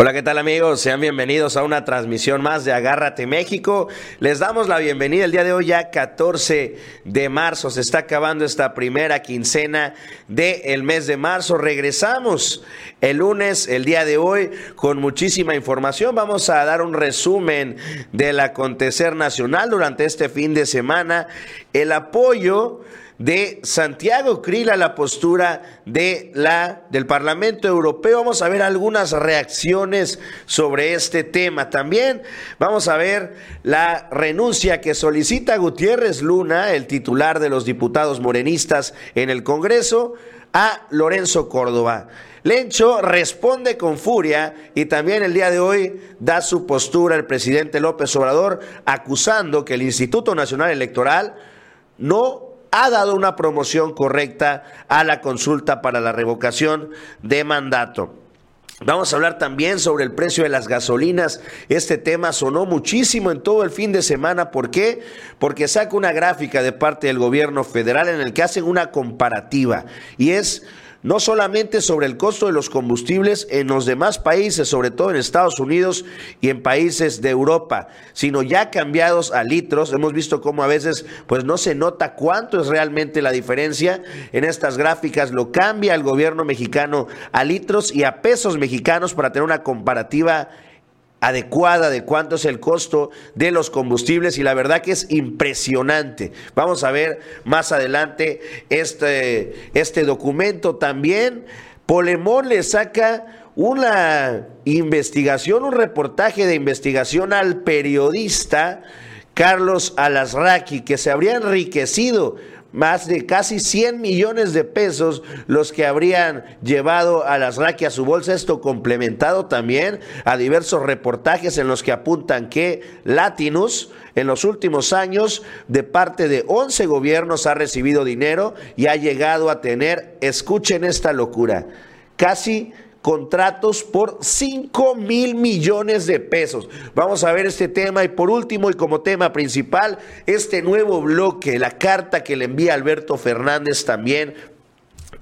Hola, ¿qué tal amigos? Sean bienvenidos a una transmisión más de Agárrate México. Les damos la bienvenida el día de hoy, ya 14 de marzo. Se está acabando esta primera quincena del mes de marzo. Regresamos el lunes, el día de hoy, con muchísima información. Vamos a dar un resumen del acontecer nacional durante este fin de semana. El apoyo de Santiago Krill a la postura de la, del Parlamento Europeo. Vamos a ver algunas reacciones sobre este tema. También vamos a ver la renuncia que solicita Gutiérrez Luna, el titular de los diputados morenistas en el Congreso, a Lorenzo Córdoba. Lencho responde con furia y también el día de hoy da su postura el presidente López Obrador acusando que el Instituto Nacional Electoral no ha dado una promoción correcta a la consulta para la revocación de mandato. Vamos a hablar también sobre el precio de las gasolinas. Este tema sonó muchísimo en todo el fin de semana. ¿Por qué? Porque saca una gráfica de parte del gobierno federal en el que hacen una comparativa. Y es no solamente sobre el costo de los combustibles en los demás países, sobre todo en Estados Unidos y en países de Europa, sino ya cambiados a litros. Hemos visto cómo a veces pues no se nota cuánto es realmente la diferencia. En estas gráficas lo cambia el gobierno mexicano a litros y a pesos mexicanos para tener una comparativa adecuada de cuánto es el costo de los combustibles y la verdad que es impresionante. Vamos a ver más adelante este, este documento también. Polemón le saca una investigación, un reportaje de investigación al periodista Carlos Alasraqui, que se habría enriquecido más de casi 100 millones de pesos los que habrían llevado a las raquias a su bolsa. Esto complementado también a diversos reportajes en los que apuntan que Latinus en los últimos años de parte de 11 gobiernos ha recibido dinero y ha llegado a tener, escuchen esta locura, casi contratos por 5 mil millones de pesos. Vamos a ver este tema y por último y como tema principal, este nuevo bloque, la carta que le envía Alberto Fernández también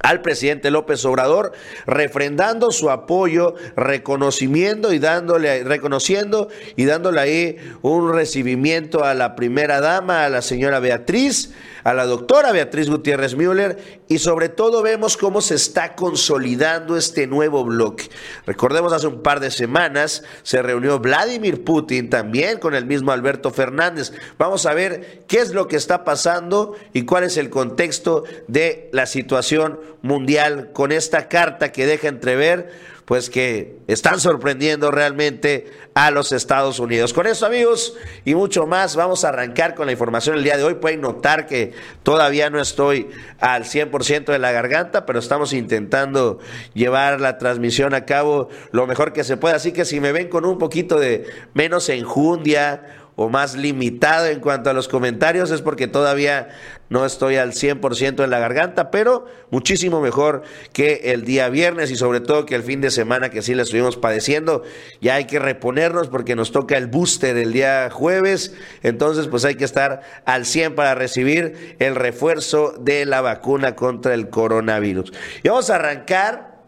al presidente López Obrador, refrendando su apoyo, reconocimiento y dándole, reconociendo y dándole ahí un recibimiento a la primera dama, a la señora Beatriz, a la doctora Beatriz Gutiérrez Müller y sobre todo vemos cómo se está consolidando este nuevo bloque. Recordemos hace un par de semanas se reunió Vladimir Putin también con el mismo Alberto Fernández. Vamos a ver qué es lo que está pasando y cuál es el contexto de la situación mundial con esta carta que deja entrever pues que están sorprendiendo realmente a los Estados Unidos. Con eso, amigos, y mucho más, vamos a arrancar con la información el día de hoy. Pueden notar que todavía no estoy al 100% de la garganta, pero estamos intentando llevar la transmisión a cabo lo mejor que se pueda. Así que si me ven con un poquito de menos enjundia o más limitado en cuanto a los comentarios es porque todavía no estoy al 100% en la garganta, pero muchísimo mejor que el día viernes y sobre todo que el fin de semana que sí le estuvimos padeciendo. Ya hay que reponernos porque nos toca el booster el día jueves, entonces pues hay que estar al 100 para recibir el refuerzo de la vacuna contra el coronavirus. Y vamos a arrancar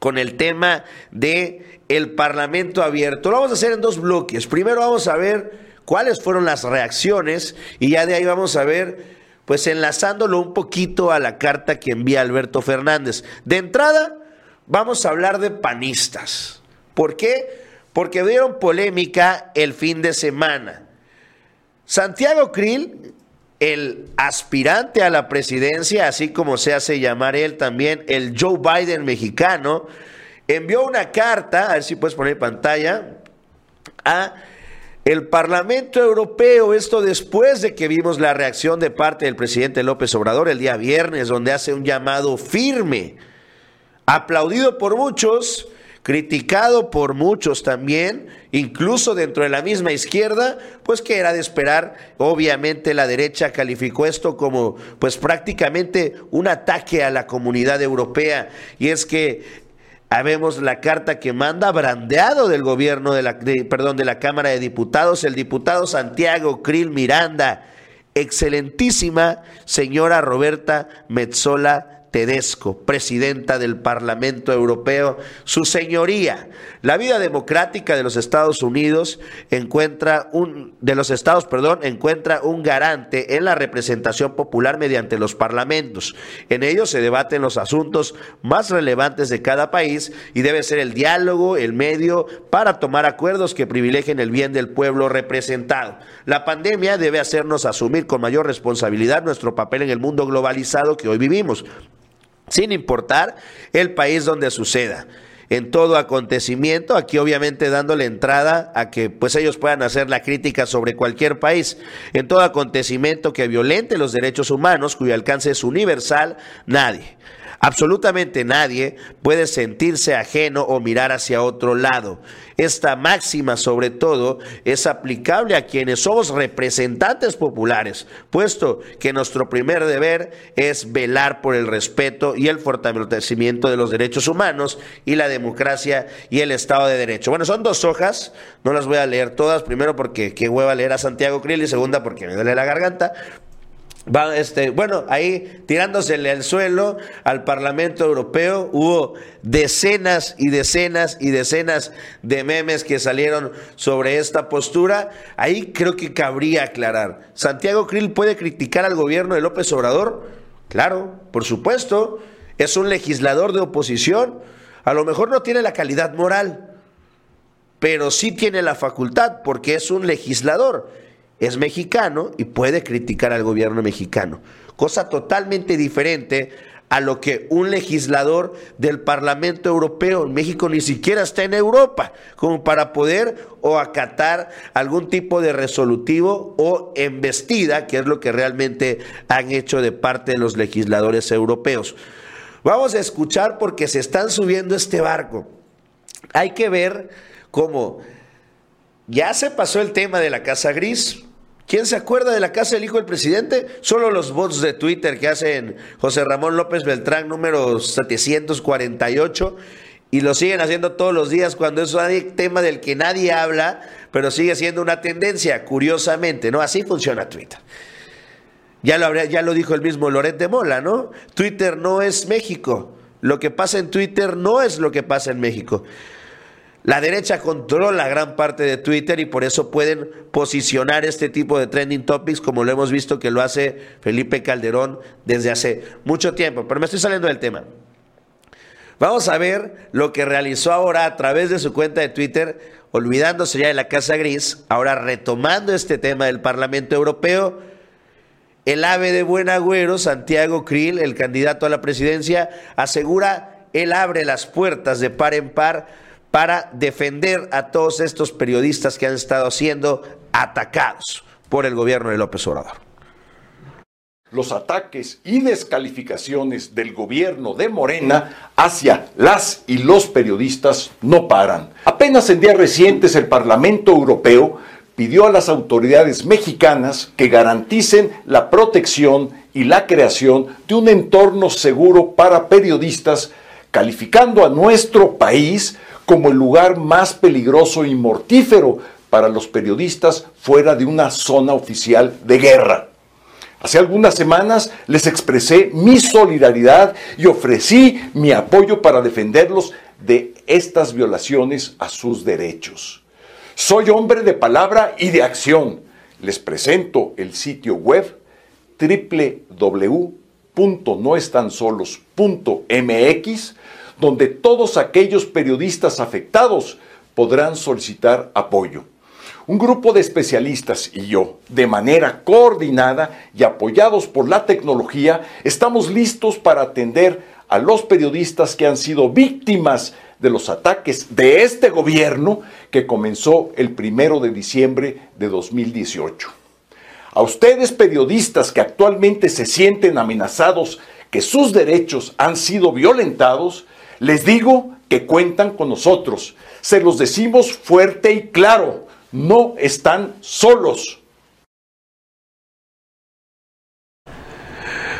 con el tema de el Parlamento abierto. Lo vamos a hacer en dos bloques. Primero vamos a ver cuáles fueron las reacciones y ya de ahí vamos a ver, pues enlazándolo un poquito a la carta que envía Alberto Fernández. De entrada, vamos a hablar de panistas. ¿Por qué? Porque dieron polémica el fin de semana. Santiago Krill, el aspirante a la presidencia, así como se hace llamar él también, el Joe Biden mexicano, envió una carta, a ver si puedes poner pantalla, a el Parlamento Europeo, esto después de que vimos la reacción de parte del presidente López Obrador el día viernes, donde hace un llamado firme, aplaudido por muchos, criticado por muchos también, incluso dentro de la misma izquierda, pues que era de esperar. Obviamente la derecha calificó esto como pues prácticamente un ataque a la comunidad europea y es que Habemos la carta que manda brandeado del gobierno de la, perdón, de la Cámara de Diputados, el diputado Santiago Krill Miranda, excelentísima señora Roberta Metzola Tedesco, presidenta del Parlamento Europeo, su señoría. La vida democrática de los Estados Unidos encuentra un de los estados, perdón, encuentra un garante en la representación popular mediante los parlamentos. En ellos se debaten los asuntos más relevantes de cada país y debe ser el diálogo el medio para tomar acuerdos que privilegien el bien del pueblo representado. La pandemia debe hacernos asumir con mayor responsabilidad nuestro papel en el mundo globalizado que hoy vivimos sin importar el país donde suceda. En todo acontecimiento, aquí obviamente dándole entrada a que pues ellos puedan hacer la crítica sobre cualquier país. En todo acontecimiento que violente los derechos humanos, cuyo alcance es universal, nadie Absolutamente nadie puede sentirse ajeno o mirar hacia otro lado. Esta máxima, sobre todo, es aplicable a quienes somos representantes populares, puesto que nuestro primer deber es velar por el respeto y el fortalecimiento de los derechos humanos y la democracia y el Estado de Derecho. Bueno, son dos hojas, no las voy a leer todas, primero porque qué hueva leer a Santiago Krill y segunda porque me duele la garganta, Va, este, bueno, ahí tirándosele al suelo al Parlamento Europeo, hubo decenas y decenas y decenas de memes que salieron sobre esta postura. Ahí creo que cabría aclarar. ¿Santiago Krill puede criticar al gobierno de López Obrador? Claro, por supuesto. Es un legislador de oposición. A lo mejor no tiene la calidad moral, pero sí tiene la facultad porque es un legislador es mexicano y puede criticar al gobierno mexicano. Cosa totalmente diferente a lo que un legislador del Parlamento Europeo, México ni siquiera está en Europa, como para poder o acatar algún tipo de resolutivo o embestida, que es lo que realmente han hecho de parte de los legisladores europeos. Vamos a escuchar porque se están subiendo este barco. Hay que ver cómo ya se pasó el tema de la Casa Gris, ¿Quién se acuerda de la casa del hijo del presidente? Solo los bots de Twitter que hacen José Ramón López Beltrán, número 748, y lo siguen haciendo todos los días cuando es un tema del que nadie habla, pero sigue siendo una tendencia, curiosamente, ¿no? Así funciona Twitter. Ya lo, ya lo dijo el mismo Loret de Mola, ¿no? Twitter no es México. Lo que pasa en Twitter no es lo que pasa en México. La derecha controla gran parte de Twitter y por eso pueden posicionar este tipo de trending topics como lo hemos visto que lo hace Felipe Calderón desde hace mucho tiempo. Pero me estoy saliendo del tema. Vamos a ver lo que realizó ahora a través de su cuenta de Twitter, olvidándose ya de la Casa Gris, ahora retomando este tema del Parlamento Europeo. El ave de buen agüero, Santiago Krill, el candidato a la presidencia, asegura, él abre las puertas de par en par para defender a todos estos periodistas que han estado siendo atacados por el gobierno de López Obrador. Los ataques y descalificaciones del gobierno de Morena hacia las y los periodistas no paran. Apenas en días recientes el Parlamento Europeo pidió a las autoridades mexicanas que garanticen la protección y la creación de un entorno seguro para periodistas, calificando a nuestro país como el lugar más peligroso y mortífero para los periodistas fuera de una zona oficial de guerra. Hace algunas semanas les expresé mi solidaridad y ofrecí mi apoyo para defenderlos de estas violaciones a sus derechos. Soy hombre de palabra y de acción. Les presento el sitio web www.noestansolos.mx donde todos aquellos periodistas afectados podrán solicitar apoyo. Un grupo de especialistas y yo, de manera coordinada y apoyados por la tecnología, estamos listos para atender a los periodistas que han sido víctimas de los ataques de este gobierno que comenzó el primero de diciembre de 2018. A ustedes periodistas que actualmente se sienten amenazados, que sus derechos han sido violentados, les digo que cuentan con nosotros. Se los decimos fuerte y claro. No están solos.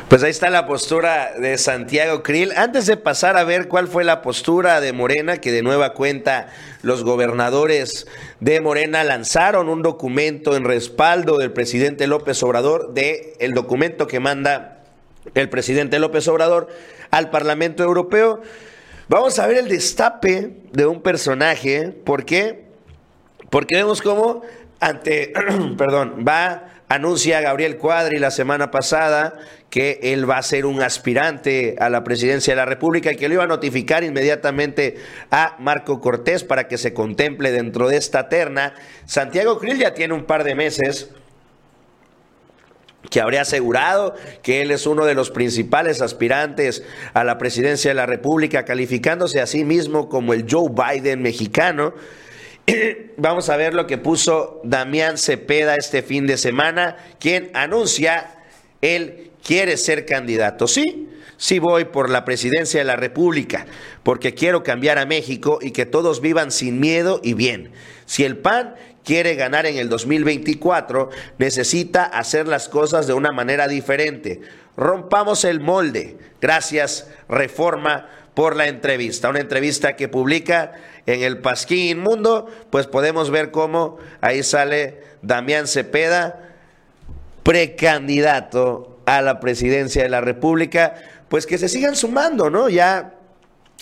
Pues ahí está la postura de Santiago Krill. Antes de pasar a ver cuál fue la postura de Morena, que de nueva cuenta los gobernadores de Morena lanzaron un documento en respaldo del presidente López Obrador, de el documento que manda el presidente López Obrador. al Parlamento Europeo. Vamos a ver el destape de un personaje. ¿Por qué? Porque vemos cómo ante, perdón, va, anuncia Gabriel Cuadri la semana pasada que él va a ser un aspirante a la presidencia de la República y que lo iba a notificar inmediatamente a Marco Cortés para que se contemple dentro de esta terna. Santiago Krill ya tiene un par de meses que habría asegurado que él es uno de los principales aspirantes a la presidencia de la República, calificándose a sí mismo como el Joe Biden mexicano. Vamos a ver lo que puso Damián Cepeda este fin de semana, quien anuncia él quiere ser candidato. Sí, sí voy por la presidencia de la República, porque quiero cambiar a México y que todos vivan sin miedo y bien. Si el PAN quiere ganar en el 2024, necesita hacer las cosas de una manera diferente. Rompamos el molde. Gracias, Reforma, por la entrevista. Una entrevista que publica en el Pasquín Mundo, pues podemos ver cómo ahí sale Damián Cepeda, precandidato a la presidencia de la República, pues que se sigan sumando, ¿no? Ya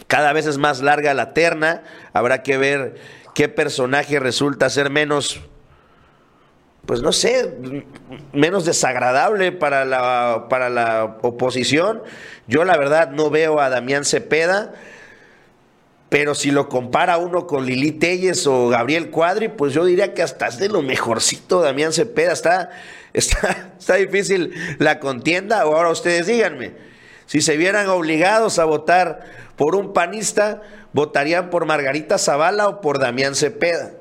cada vez es más larga la terna, habrá que ver qué personaje resulta ser menos, pues no sé, menos desagradable para la, para la oposición. Yo la verdad no veo a Damián Cepeda. Pero si lo compara uno con Lili Telles o Gabriel Cuadri, pues yo diría que hasta es de lo mejorcito Damián Cepeda. Está, está, está difícil la contienda. Ahora ustedes díganme, si se vieran obligados a votar por un panista, ¿votarían por Margarita Zavala o por Damián Cepeda?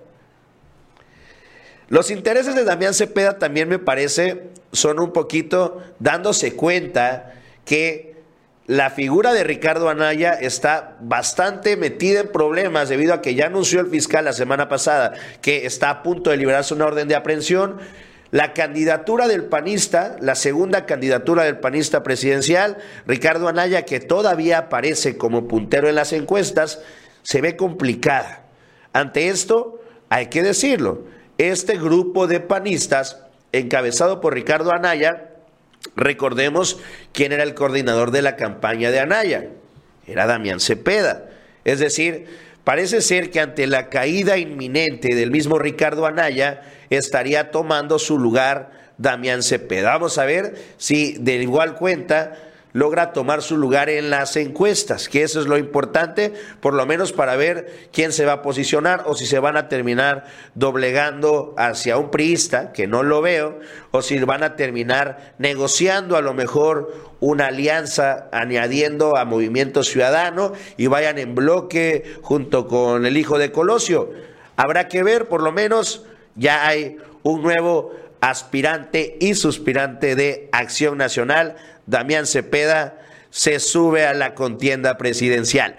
Los intereses de Damián Cepeda también me parece son un poquito dándose cuenta que la figura de Ricardo Anaya está bastante metida en problemas debido a que ya anunció el fiscal la semana pasada que está a punto de liberarse una orden de aprehensión. La candidatura del panista, la segunda candidatura del panista presidencial, Ricardo Anaya, que todavía aparece como puntero en las encuestas, se ve complicada. Ante esto, hay que decirlo, este grupo de panistas, encabezado por Ricardo Anaya, Recordemos quién era el coordinador de la campaña de Anaya. Era Damián Cepeda. Es decir, parece ser que ante la caída inminente del mismo Ricardo Anaya, estaría tomando su lugar Damián Cepeda. Vamos a ver si de igual cuenta logra tomar su lugar en las encuestas, que eso es lo importante, por lo menos para ver quién se va a posicionar o si se van a terminar doblegando hacia un priista, que no lo veo, o si van a terminar negociando a lo mejor una alianza añadiendo a Movimiento Ciudadano y vayan en bloque junto con el hijo de Colosio. Habrá que ver, por lo menos ya hay un nuevo aspirante y suspirante de Acción Nacional Damián Cepeda se sube a la contienda presidencial.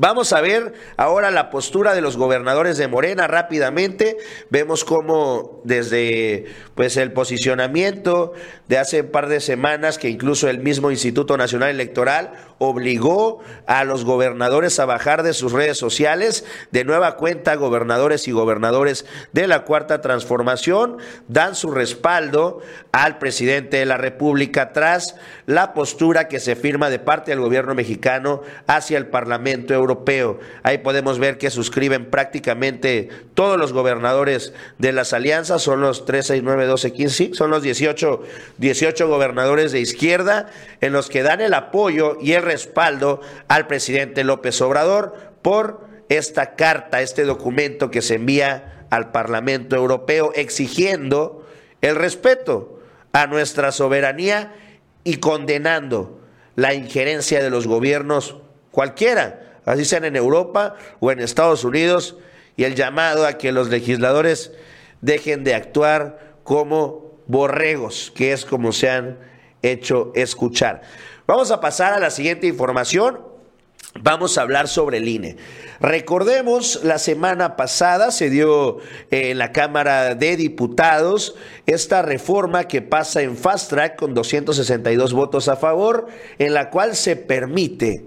Vamos a ver ahora la postura de los gobernadores de Morena rápidamente. Vemos cómo desde pues el posicionamiento de hace un par de semanas que incluso el mismo Instituto Nacional Electoral obligó a los gobernadores a bajar de sus redes sociales. De nueva cuenta, gobernadores y gobernadores de la Cuarta Transformación dan su respaldo al presidente de la República tras la postura que se firma de parte del gobierno mexicano hacia el Parlamento Europeo. Ahí podemos ver que suscriben prácticamente todos los gobernadores de las alianzas, son los 3, 6, 9, 12, 15, son los 18, 18 gobernadores de izquierda en los que dan el apoyo y el respaldo al presidente López Obrador por esta carta, este documento que se envía al Parlamento Europeo exigiendo el respeto a nuestra soberanía y condenando la injerencia de los gobiernos cualquiera, así sean en Europa o en Estados Unidos, y el llamado a que los legisladores dejen de actuar como borregos, que es como se han hecho escuchar. Vamos a pasar a la siguiente información. Vamos a hablar sobre el INE. Recordemos, la semana pasada se dio en la Cámara de Diputados esta reforma que pasa en fast track con 262 votos a favor, en la cual se permite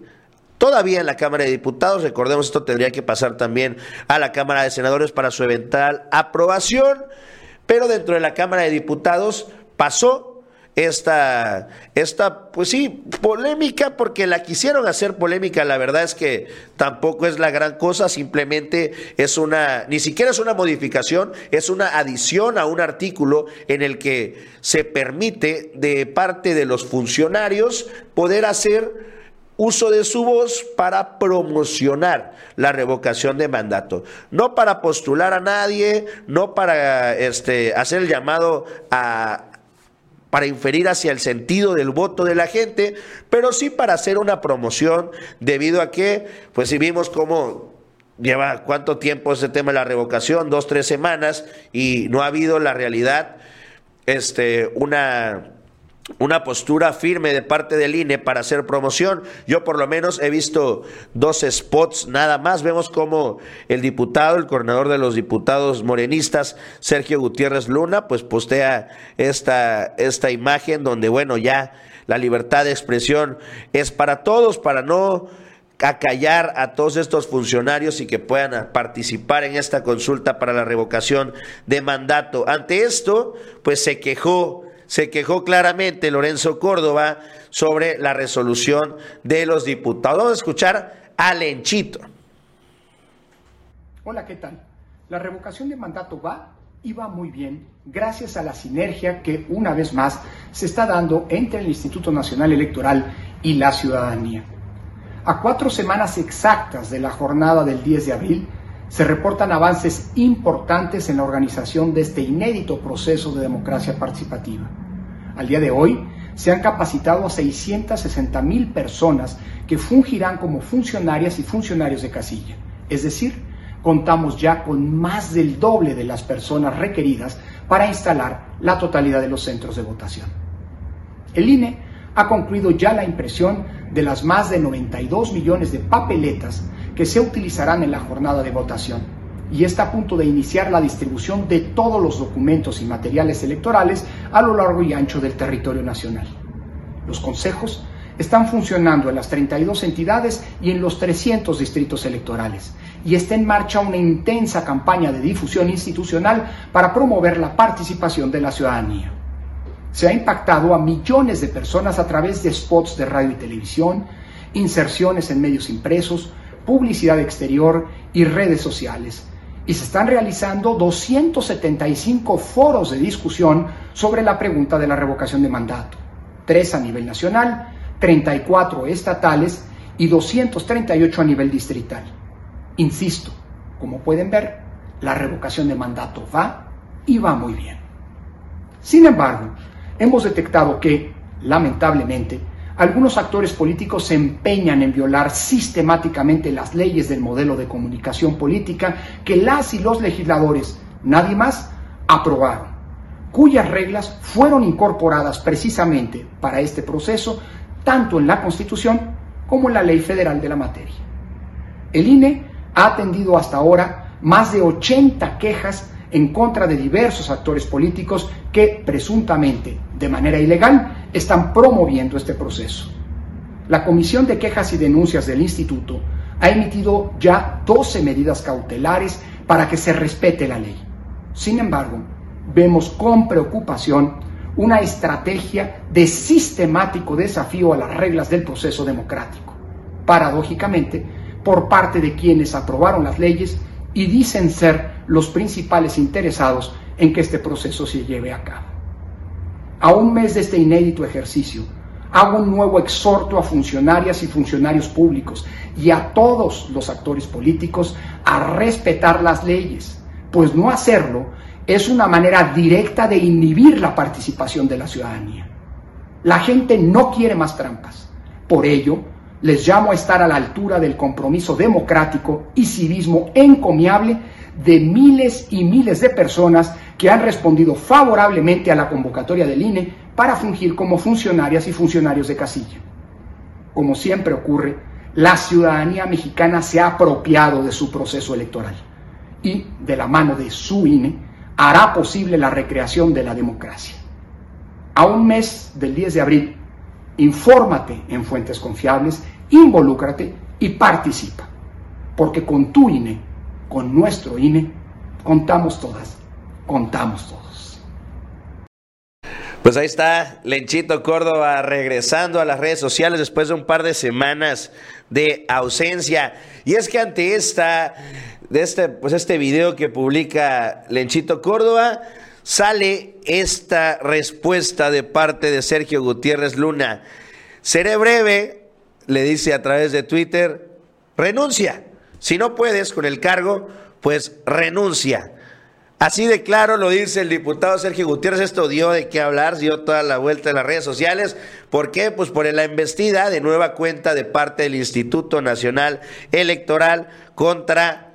todavía en la Cámara de Diputados, recordemos esto tendría que pasar también a la Cámara de Senadores para su eventual aprobación, pero dentro de la Cámara de Diputados pasó esta, esta, pues sí, polémica, porque la quisieron hacer polémica, la verdad es que tampoco es la gran cosa, simplemente es una, ni siquiera es una modificación, es una adición a un artículo en el que se permite de parte de los funcionarios poder hacer uso de su voz para promocionar la revocación de mandato, no para postular a nadie, no para este, hacer el llamado a para inferir hacia el sentido del voto de la gente, pero sí para hacer una promoción debido a que, pues si vimos cómo lleva cuánto tiempo ese tema de la revocación, dos, tres semanas, y no ha habido la realidad, este, una una postura firme de parte del INE para hacer promoción. Yo por lo menos he visto dos spots nada más. Vemos como el diputado, el coordinador de los diputados morenistas, Sergio Gutiérrez Luna, pues postea esta, esta imagen donde, bueno, ya la libertad de expresión es para todos, para no acallar a todos estos funcionarios y que puedan participar en esta consulta para la revocación de mandato. Ante esto, pues se quejó se quejó claramente Lorenzo Córdoba sobre la resolución de los diputados. Vamos a escuchar a Lenchito. Hola, ¿qué tal? La revocación de mandato va y va muy bien gracias a la sinergia que una vez más se está dando entre el Instituto Nacional Electoral y la ciudadanía. A cuatro semanas exactas de la jornada del 10 de abril, se reportan avances importantes en la organización de este inédito proceso de democracia participativa. Al día de hoy, se han capacitado a 660 mil personas que fungirán como funcionarias y funcionarios de casilla. Es decir, contamos ya con más del doble de las personas requeridas para instalar la totalidad de los centros de votación. El INE ha concluido ya la impresión de las más de 92 millones de papeletas que se utilizarán en la jornada de votación y está a punto de iniciar la distribución de todos los documentos y materiales electorales a lo largo y ancho del territorio nacional. Los consejos están funcionando en las 32 entidades y en los 300 distritos electorales y está en marcha una intensa campaña de difusión institucional para promover la participación de la ciudadanía. Se ha impactado a millones de personas a través de spots de radio y televisión, inserciones en medios impresos, publicidad exterior y redes sociales, y se están realizando 275 foros de discusión sobre la pregunta de la revocación de mandato, tres a nivel nacional, 34 estatales y 238 a nivel distrital. Insisto, como pueden ver, la revocación de mandato va y va muy bien. Sin embargo, hemos detectado que, lamentablemente, algunos actores políticos se empeñan en violar sistemáticamente las leyes del modelo de comunicación política que las y los legisladores, nadie más, aprobaron, cuyas reglas fueron incorporadas precisamente para este proceso tanto en la Constitución como en la Ley Federal de la materia. El INE ha atendido hasta ahora más de 80 quejas en contra de diversos actores políticos que presuntamente, de manera ilegal, están promoviendo este proceso. La Comisión de Quejas y Denuncias del Instituto ha emitido ya 12 medidas cautelares para que se respete la ley. Sin embargo, vemos con preocupación una estrategia de sistemático desafío a las reglas del proceso democrático, paradójicamente, por parte de quienes aprobaron las leyes y dicen ser los principales interesados en que este proceso se lleve a cabo. A un mes de este inédito ejercicio, hago un nuevo exhorto a funcionarias y funcionarios públicos y a todos los actores políticos a respetar las leyes, pues no hacerlo es una manera directa de inhibir la participación de la ciudadanía. La gente no quiere más trampas. Por ello, les llamo a estar a la altura del compromiso democrático y civismo encomiable de miles y miles de personas que han respondido favorablemente a la convocatoria del INE para fungir como funcionarias y funcionarios de casilla. Como siempre ocurre, la ciudadanía mexicana se ha apropiado de su proceso electoral y, de la mano de su INE, hará posible la recreación de la democracia. A un mes del 10 de abril, infórmate en fuentes confiables involúcrate y participa. Porque con tu INE, con nuestro INE, contamos todas, contamos todos. Pues ahí está Lenchito Córdoba regresando a las redes sociales después de un par de semanas de ausencia. Y es que ante esta, de este, pues este video que publica Lenchito Córdoba, sale esta respuesta de parte de Sergio Gutiérrez Luna. Seré breve, le dice a través de Twitter, renuncia. Si no puedes con el cargo, pues renuncia. Así de claro lo dice el diputado Sergio Gutiérrez, esto dio de qué hablar, dio toda la vuelta en las redes sociales. ¿Por qué? Pues por la embestida de nueva cuenta de parte del Instituto Nacional Electoral contra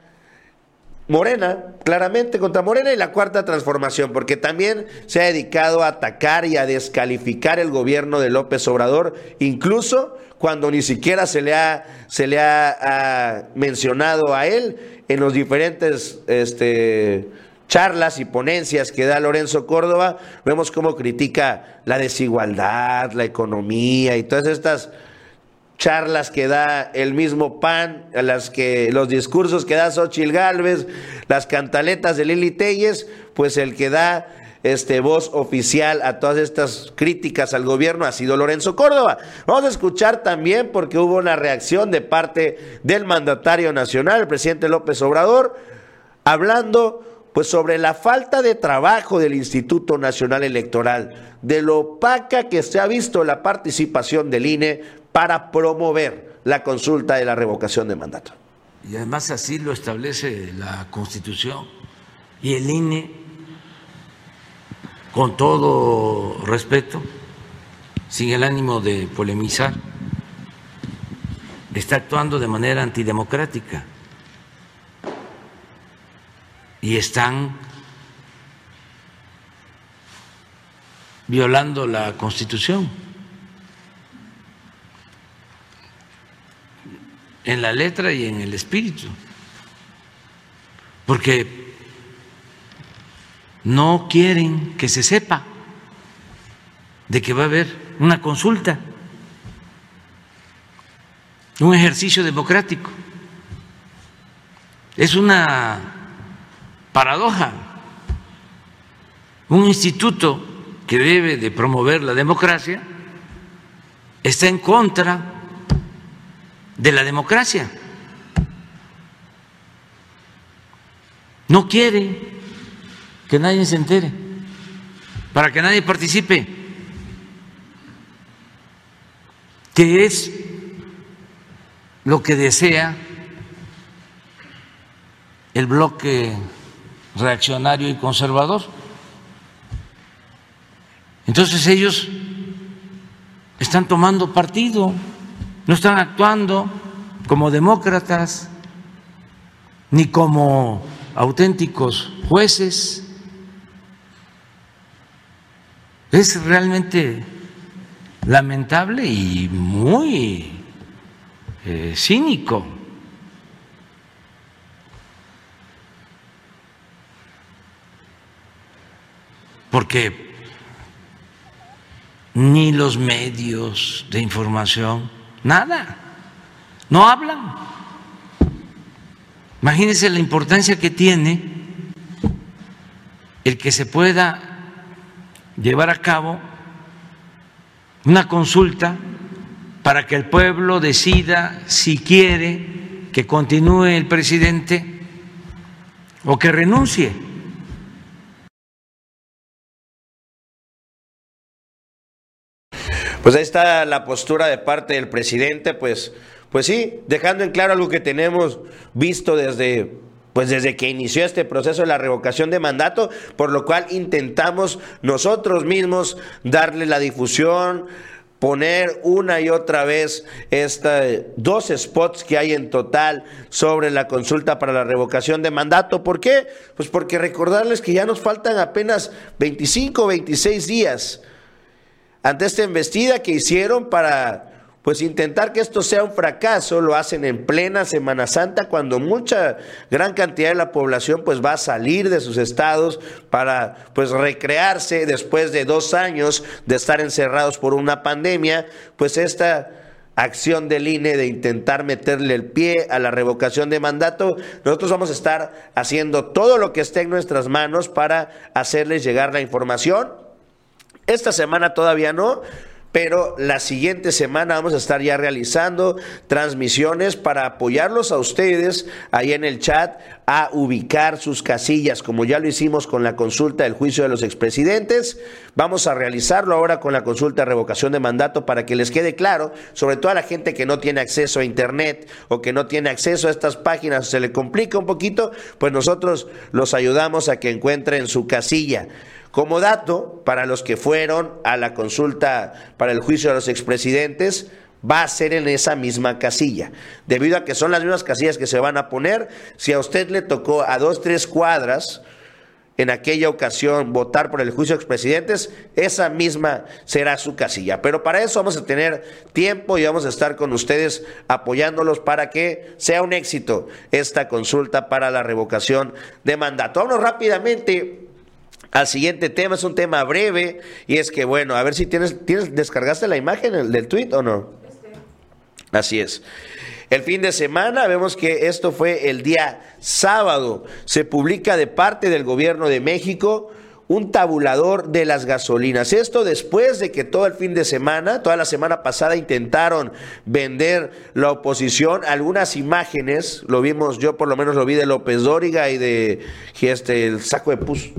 Morena, claramente contra Morena y la cuarta transformación, porque también se ha dedicado a atacar y a descalificar el gobierno de López Obrador, incluso cuando ni siquiera se le ha, se le ha, mencionado a él en los diferentes este, charlas y ponencias que da Lorenzo Córdoba, vemos cómo critica la desigualdad, la economía y todas estas charlas que da el mismo PAN, las que, los discursos que da Xochil Gálvez, las cantaletas de Lili Telles, pues el que da este, voz oficial a todas estas críticas al gobierno ha sido Lorenzo Córdoba. Vamos a escuchar también porque hubo una reacción de parte del mandatario nacional, el presidente López Obrador, hablando pues sobre la falta de trabajo del Instituto Nacional Electoral, de lo opaca que se ha visto la participación del INE para promover la consulta de la revocación de mandato. Y además así lo establece la Constitución y el INE, con todo respeto, sin el ánimo de polemizar, está actuando de manera antidemocrática y están violando la Constitución. en la letra y en el espíritu, porque no quieren que se sepa de que va a haber una consulta, un ejercicio democrático. Es una paradoja. Un instituto que debe de promover la democracia está en contra de la democracia. No quiere que nadie se entere, para que nadie participe, que es lo que desea el bloque reaccionario y conservador. Entonces ellos están tomando partido, no están actuando como demócratas ni como auténticos jueces. Es realmente lamentable y muy eh, cínico. porque ni los medios de información, nada, no hablan. Imagínense la importancia que tiene el que se pueda llevar a cabo una consulta para que el pueblo decida si quiere que continúe el presidente o que renuncie. Pues ahí está la postura de parte del presidente, pues, pues sí, dejando en claro algo que tenemos visto desde pues desde que inició este proceso de la revocación de mandato, por lo cual intentamos nosotros mismos darle la difusión, poner una y otra vez esta, dos spots que hay en total sobre la consulta para la revocación de mandato. ¿Por qué? Pues porque recordarles que ya nos faltan apenas 25 o 26 días ante esta embestida que hicieron para pues intentar que esto sea un fracaso, lo hacen en plena Semana Santa cuando mucha gran cantidad de la población pues va a salir de sus estados para pues recrearse después de dos años de estar encerrados por una pandemia, pues esta acción del INE de intentar meterle el pie a la revocación de mandato, nosotros vamos a estar haciendo todo lo que esté en nuestras manos para hacerles llegar la información. Esta semana todavía no, pero la siguiente semana vamos a estar ya realizando transmisiones para apoyarlos a ustedes ahí en el chat a ubicar sus casillas, como ya lo hicimos con la consulta del juicio de los expresidentes. Vamos a realizarlo ahora con la consulta de revocación de mandato para que les quede claro, sobre todo a la gente que no tiene acceso a Internet o que no tiene acceso a estas páginas, se le complica un poquito, pues nosotros los ayudamos a que encuentren su casilla. Como dato, para los que fueron a la consulta para el juicio de los expresidentes, va a ser en esa misma casilla. Debido a que son las mismas casillas que se van a poner, si a usted le tocó a dos, tres cuadras en aquella ocasión votar por el juicio de expresidentes, esa misma será su casilla. Pero para eso vamos a tener tiempo y vamos a estar con ustedes apoyándolos para que sea un éxito esta consulta para la revocación de mandato. Vámonos rápidamente al siguiente tema, es un tema breve y es que bueno, a ver si tienes, tienes ¿descargaste la imagen del tweet o no? Así es. El fin de semana vemos que esto fue el día sábado. Se publica de parte del gobierno de México un tabulador de las gasolinas. Esto después de que todo el fin de semana, toda la semana pasada intentaron vender la oposición algunas imágenes, lo vimos, yo por lo menos lo vi de López Dóriga y de este, el saco de pus,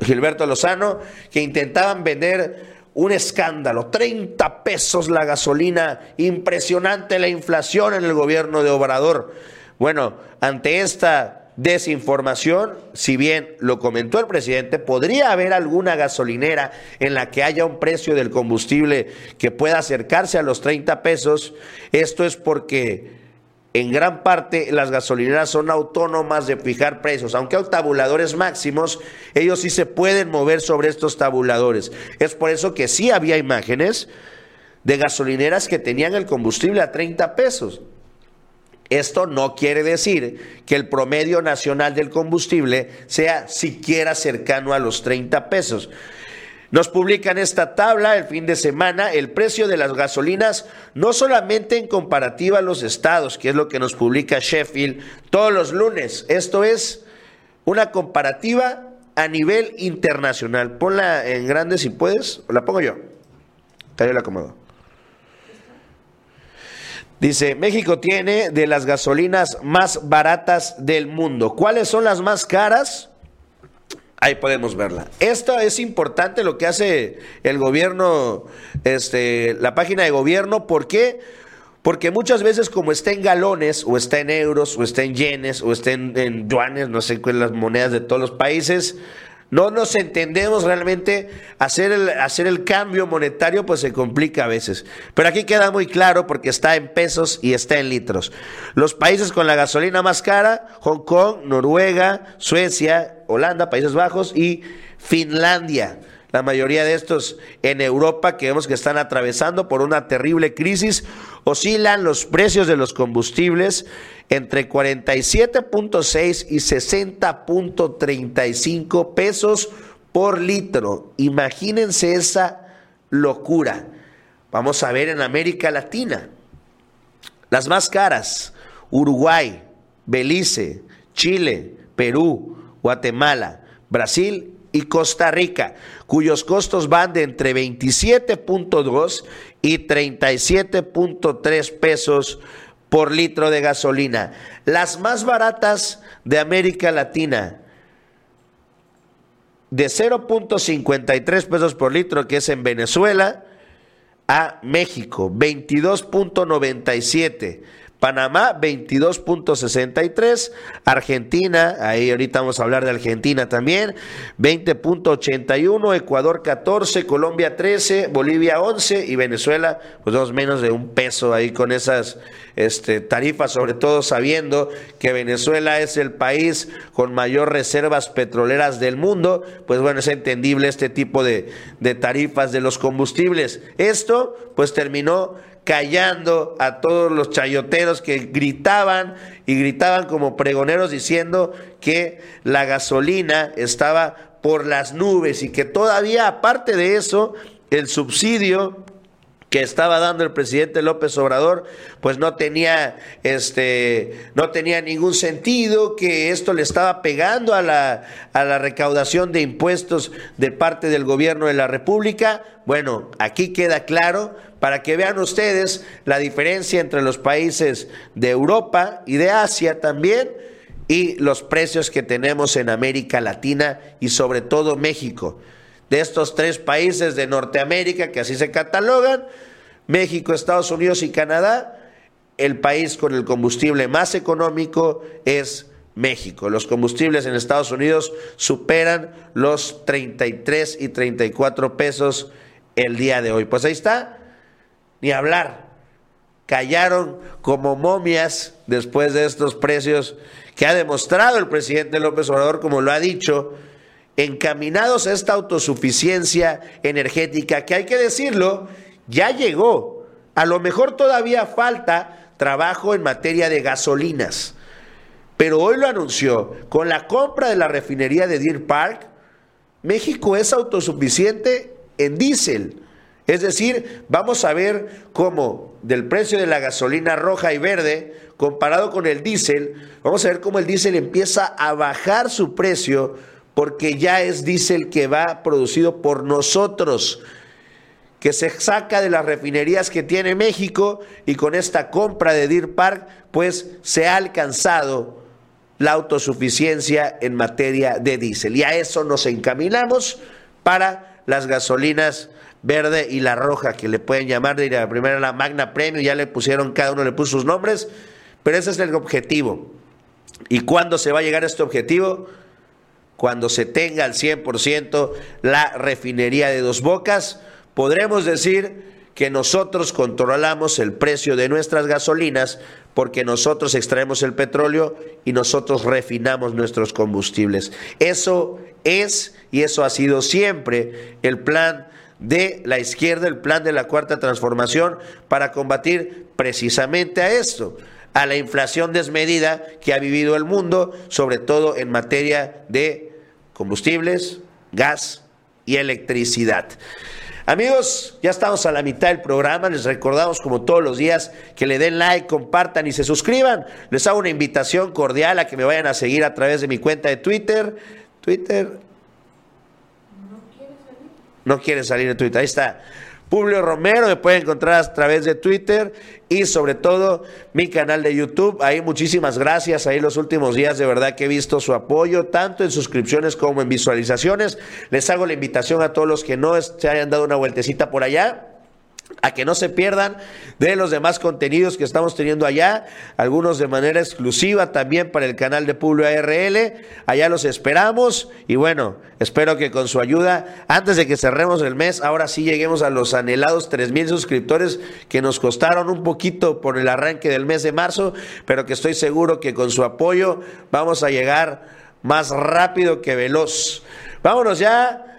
Gilberto Lozano, que intentaban vender un escándalo, 30 pesos la gasolina, impresionante la inflación en el gobierno de Obrador. Bueno, ante esta desinformación, si bien lo comentó el presidente, podría haber alguna gasolinera en la que haya un precio del combustible que pueda acercarse a los 30 pesos. Esto es porque en gran parte las gasolineras son autónomas de fijar precios, aunque hay tabuladores máximos, ellos sí se pueden mover sobre estos tabuladores. Es por eso que sí había imágenes de gasolineras que tenían el combustible a 30 pesos. Esto no quiere decir que el promedio nacional del combustible sea siquiera cercano a los 30 pesos. Nos publican esta tabla el fin de semana el precio de las gasolinas, no solamente en comparativa a los estados, que es lo que nos publica Sheffield todos los lunes. Esto es una comparativa a nivel internacional. Ponla en grande si puedes, o la pongo yo. Te la acomodo. Dice, México tiene de las gasolinas más baratas del mundo. ¿Cuáles son las más caras? Ahí podemos verla. Esto es importante lo que hace el gobierno, este, la página de gobierno. ¿Por qué? Porque muchas veces como está en galones, o está en euros, o está en yenes, o está en, en yuanes, no sé cuáles las monedas de todos los países, no nos entendemos realmente, hacer el, hacer el cambio monetario pues se complica a veces. Pero aquí queda muy claro porque está en pesos y está en litros. Los países con la gasolina más cara, Hong Kong, Noruega, Suecia, Holanda, Países Bajos y Finlandia la mayoría de estos en Europa que vemos que están atravesando por una terrible crisis, oscilan los precios de los combustibles entre 47.6 y 60.35 pesos por litro. Imagínense esa locura. Vamos a ver en América Latina. Las más caras, Uruguay, Belice, Chile, Perú, Guatemala, Brasil y Costa Rica, cuyos costos van de entre 27.2 y 37.3 pesos por litro de gasolina. Las más baratas de América Latina, de 0.53 pesos por litro, que es en Venezuela, a México, 22.97 Panamá 22.63, Argentina, ahí ahorita vamos a hablar de Argentina también, 20.81, Ecuador 14, Colombia 13, Bolivia 11 y Venezuela pues dos menos de un peso ahí con esas este, tarifas, sobre todo sabiendo que Venezuela es el país con mayor reservas petroleras del mundo, pues bueno, es entendible este tipo de, de tarifas de los combustibles. Esto pues terminó callando a todos los chayoteros que gritaban y gritaban como pregoneros diciendo que la gasolina estaba por las nubes y que todavía aparte de eso el subsidio que estaba dando el presidente López Obrador, pues no tenía, este, no tenía ningún sentido, que esto le estaba pegando a la, a la recaudación de impuestos de parte del gobierno de la República. Bueno, aquí queda claro para que vean ustedes la diferencia entre los países de Europa y de Asia también y los precios que tenemos en América Latina y sobre todo México de estos tres países de Norteamérica, que así se catalogan, México, Estados Unidos y Canadá, el país con el combustible más económico es México. Los combustibles en Estados Unidos superan los 33 y 34 pesos el día de hoy. Pues ahí está, ni hablar. Callaron como momias después de estos precios que ha demostrado el presidente López Obrador, como lo ha dicho, encaminados a esta autosuficiencia energética, que hay que decirlo, ya llegó. A lo mejor todavía falta trabajo en materia de gasolinas, pero hoy lo anunció, con la compra de la refinería de Deer Park, México es autosuficiente en diésel. Es decir, vamos a ver cómo del precio de la gasolina roja y verde, comparado con el diésel, vamos a ver cómo el diésel empieza a bajar su precio porque ya es diésel que va producido por nosotros, que se saca de las refinerías que tiene México y con esta compra de Deer Park, pues se ha alcanzado la autosuficiencia en materia de diésel. Y a eso nos encaminamos para las gasolinas verde y la roja, que le pueden llamar de la primera la Magna Premium, ya le pusieron, cada uno le puso sus nombres, pero ese es el objetivo. ¿Y cuándo se va a llegar a este objetivo? cuando se tenga al 100% la refinería de dos bocas, podremos decir que nosotros controlamos el precio de nuestras gasolinas porque nosotros extraemos el petróleo y nosotros refinamos nuestros combustibles. Eso es y eso ha sido siempre el plan de la izquierda, el plan de la cuarta transformación para combatir precisamente a esto a la inflación desmedida que ha vivido el mundo, sobre todo en materia de combustibles, gas y electricidad. Amigos, ya estamos a la mitad del programa. Les recordamos, como todos los días, que le den like, compartan y se suscriban. Les hago una invitación cordial a que me vayan a seguir a través de mi cuenta de Twitter. Twitter. No quiere salir. De Twitter. Ahí está. Publio Romero, me puede encontrar a través de Twitter y sobre todo mi canal de YouTube. Ahí muchísimas gracias. Ahí los últimos días de verdad que he visto su apoyo, tanto en suscripciones como en visualizaciones. Les hago la invitación a todos los que no se hayan dado una vueltecita por allá a que no se pierdan de los demás contenidos que estamos teniendo allá, algunos de manera exclusiva también para el canal de Publio ARL. Allá los esperamos y bueno, espero que con su ayuda, antes de que cerremos el mes, ahora sí lleguemos a los anhelados tres mil suscriptores que nos costaron un poquito por el arranque del mes de marzo, pero que estoy seguro que con su apoyo vamos a llegar más rápido que veloz. Vámonos ya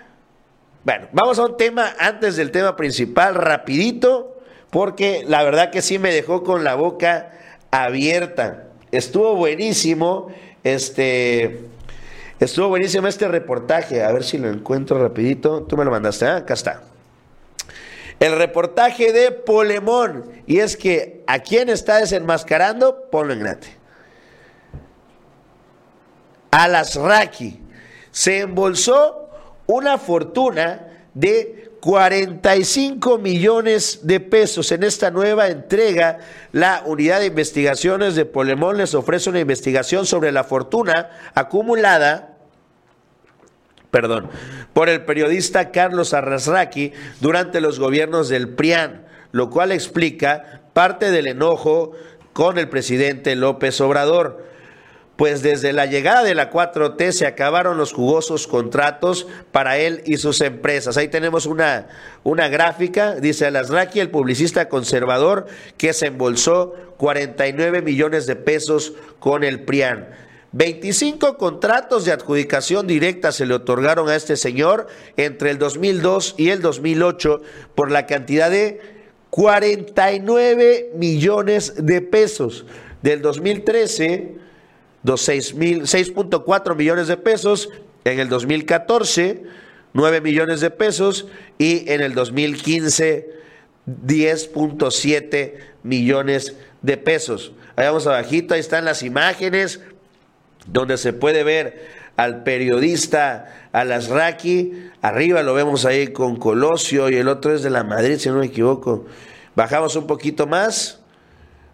bueno, vamos a un tema antes del tema principal, rapidito, porque la verdad que sí me dejó con la boca abierta. Estuvo buenísimo, este, estuvo buenísimo este reportaje. A ver si lo encuentro rapidito. Tú me lo mandaste, ¿eh? acá está. El reportaje de Polemón. Y es que a quién está desenmascarando, ponlo en grande. Alasraki se embolsó una fortuna de 45 millones de pesos. En esta nueva entrega, la unidad de investigaciones de Polemón les ofrece una investigación sobre la fortuna acumulada perdón, por el periodista Carlos Arrasraqui durante los gobiernos del PRIAN, lo cual explica parte del enojo con el presidente López Obrador pues desde la llegada de la 4T se acabaron los jugosos contratos para él y sus empresas. Ahí tenemos una, una gráfica, dice Alasraki, el publicista conservador, que se embolsó 49 millones de pesos con el PRIAN. 25 contratos de adjudicación directa se le otorgaron a este señor entre el 2002 y el 2008 por la cantidad de 49 millones de pesos. Del 2013 6.4 millones de pesos, en el 2014 9 millones de pesos y en el 2015 10.7 millones de pesos. Ahí vamos abajito, ahí están las imágenes donde se puede ver al periodista Alasraqui, arriba lo vemos ahí con Colosio y el otro es de la Madrid, si no me equivoco. Bajamos un poquito más,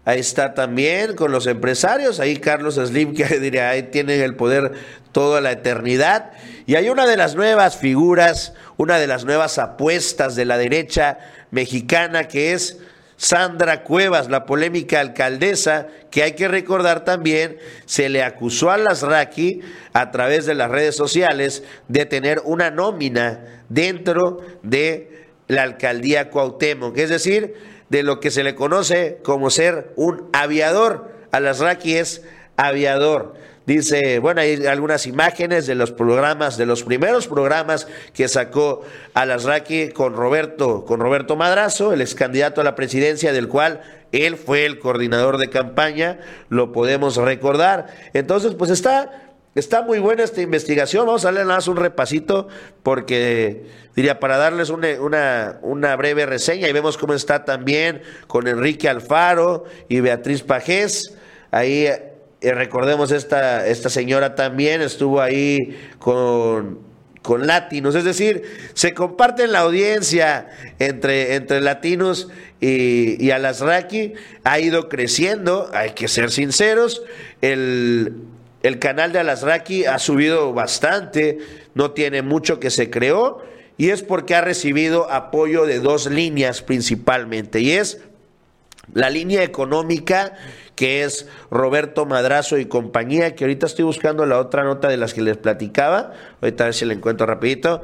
Ahí está también con los empresarios. Ahí Carlos Slim, que diría, ahí tienen el poder toda la eternidad. Y hay una de las nuevas figuras, una de las nuevas apuestas de la derecha mexicana, que es Sandra Cuevas, la polémica alcaldesa, que hay que recordar también, se le acusó a Lasraki a través de las redes sociales de tener una nómina dentro de la alcaldía Cuauhtémoc. Es decir, de lo que se le conoce como ser un aviador. Alasraqui es aviador. Dice, bueno, hay algunas imágenes de los programas, de los primeros programas que sacó Alasraqui con Roberto, con Roberto Madrazo, el ex candidato a la presidencia, del cual él fue el coordinador de campaña, lo podemos recordar. Entonces, pues está Está muy buena esta investigación. Vamos a darle nada más un repasito porque diría para darles una, una, breve reseña y vemos cómo está también con Enrique Alfaro y Beatriz Pajés. Ahí eh, recordemos esta, esta señora también estuvo ahí con, con latinos, es decir, se comparten la audiencia entre, entre latinos y, y ha ido creciendo, hay que ser sinceros, el, el canal de Alasraki ha subido bastante, no tiene mucho que se creó y es porque ha recibido apoyo de dos líneas principalmente y es la línea económica que es Roberto Madrazo y compañía, que ahorita estoy buscando la otra nota de las que les platicaba, ahorita a ver si la encuentro rapidito,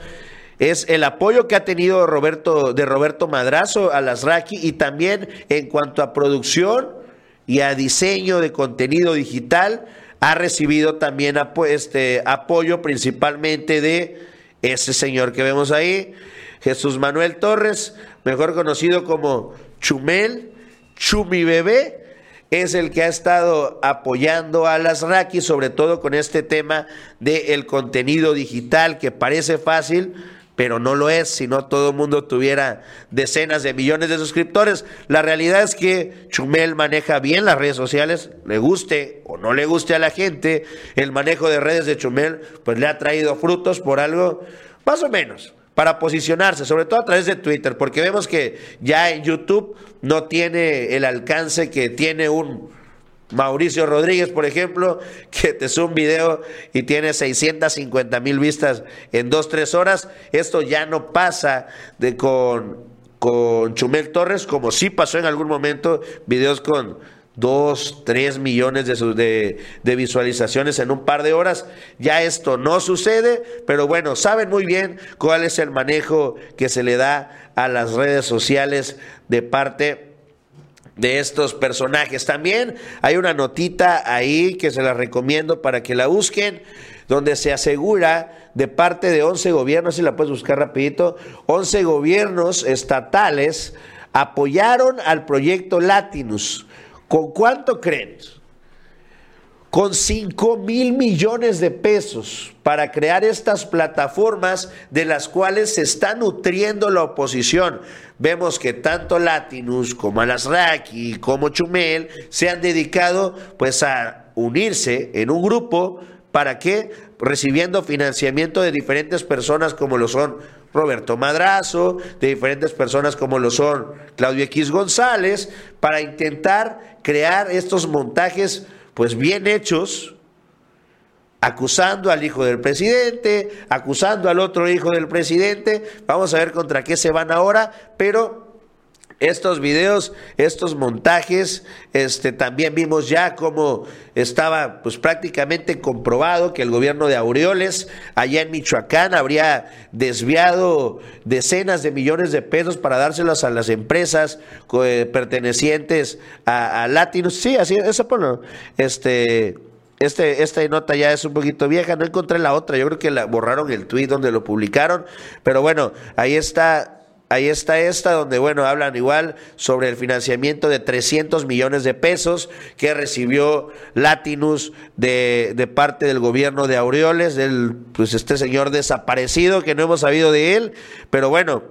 es el apoyo que ha tenido Roberto, de Roberto Madrazo a las y también en cuanto a producción y a diseño de contenido digital, ha recibido también este, apoyo principalmente de ese señor que vemos ahí, Jesús Manuel Torres, mejor conocido como Chumel, Chumi Bebé, es el que ha estado apoyando a las Raki, sobre todo con este tema del contenido digital que parece fácil, pero no lo es si no todo el mundo tuviera decenas de millones de suscriptores. La realidad es que Chumel maneja bien las redes sociales, le guste o no le guste a la gente, el manejo de redes de Chumel pues le ha traído frutos por algo más o menos para posicionarse, sobre todo a través de Twitter, porque vemos que ya en YouTube no tiene el alcance que tiene un Mauricio Rodríguez, por ejemplo, que te sube un video y tiene 650 mil vistas en dos, tres horas. Esto ya no pasa de con, con Chumel Torres, como sí pasó en algún momento, videos con 2, 3 millones de, de, visualizaciones en un par de horas. Ya esto no sucede, pero bueno, saben muy bien cuál es el manejo que se le da a las redes sociales de parte de estos personajes. También hay una notita ahí que se la recomiendo para que la busquen, donde se asegura de parte de 11 gobiernos, si la puedes buscar rapidito, 11 gobiernos estatales apoyaron al proyecto Latinus. ¿Con cuánto creen? Con 5 mil millones de pesos para crear estas plataformas de las cuales se está nutriendo la oposición. Vemos que tanto Latinus como Alasraki como Chumel se han dedicado pues a unirse en un grupo para que recibiendo financiamiento de diferentes personas como lo son Roberto Madrazo, de diferentes personas como lo son Claudio X González, para intentar crear estos montajes pues bien hechos, acusando al hijo del presidente, acusando al otro hijo del presidente. Vamos a ver contra qué se van ahora, pero estos videos, estos montajes, este también vimos ya cómo estaba pues prácticamente comprobado que el gobierno de Aureoles allá en Michoacán habría desviado decenas de millones de pesos para dárselos a las empresas eh, pertenecientes a, Latinos. Sí, así eso por este este, esta nota ya es un poquito vieja, no encontré la otra, yo creo que la borraron el tweet donde lo publicaron, pero bueno, ahí está Ahí está esta, donde, bueno, hablan igual sobre el financiamiento de 300 millones de pesos que recibió Latinus de, de parte del gobierno de Aureoles, del, pues este señor desaparecido que no hemos sabido de él, pero bueno,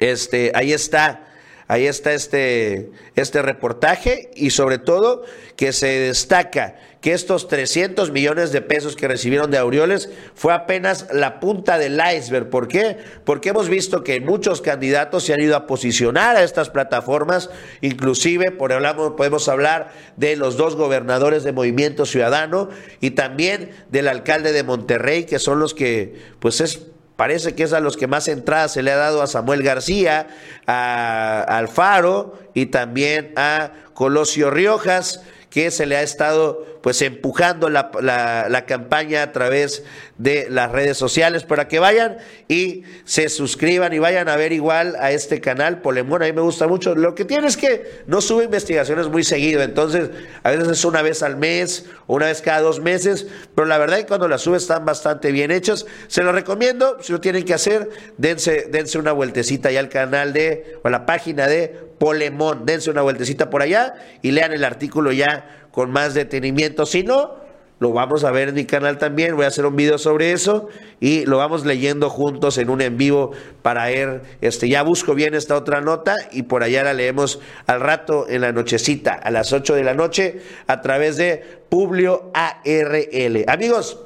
este, ahí está, Ahí está este, este reportaje y sobre todo que se destaca que estos 300 millones de pesos que recibieron de Aureoles fue apenas la punta del iceberg. ¿Por qué? Porque hemos visto que muchos candidatos se han ido a posicionar a estas plataformas, inclusive por hablamos, podemos hablar de los dos gobernadores de Movimiento Ciudadano y también del alcalde de Monterrey, que son los que pues es Parece que es a los que más entradas se le ha dado a Samuel García, a Alfaro y también a Colosio Riojas que se le ha estado pues empujando la, la, campaña a través de las redes sociales para que vayan y se suscriban y vayan a ver igual a este canal Polemón, a mí me gusta mucho. Lo que tiene es que no sube investigaciones muy seguido, entonces a veces es una vez al mes, una vez cada dos meses, pero la verdad es que cuando las sube están bastante bien hechas. Se lo recomiendo, si lo tienen que hacer, dense, dense una vueltecita ya al canal de, o a la página de Polemón. Dense una vueltecita por allá y lean el artículo ya con más detenimiento. Si no, lo vamos a ver en mi canal también. Voy a hacer un video sobre eso y lo vamos leyendo juntos en un en vivo para ver. Este, ya busco bien esta otra nota y por allá la leemos al rato en la nochecita, a las 8 de la noche, a través de Publio ARL. Amigos,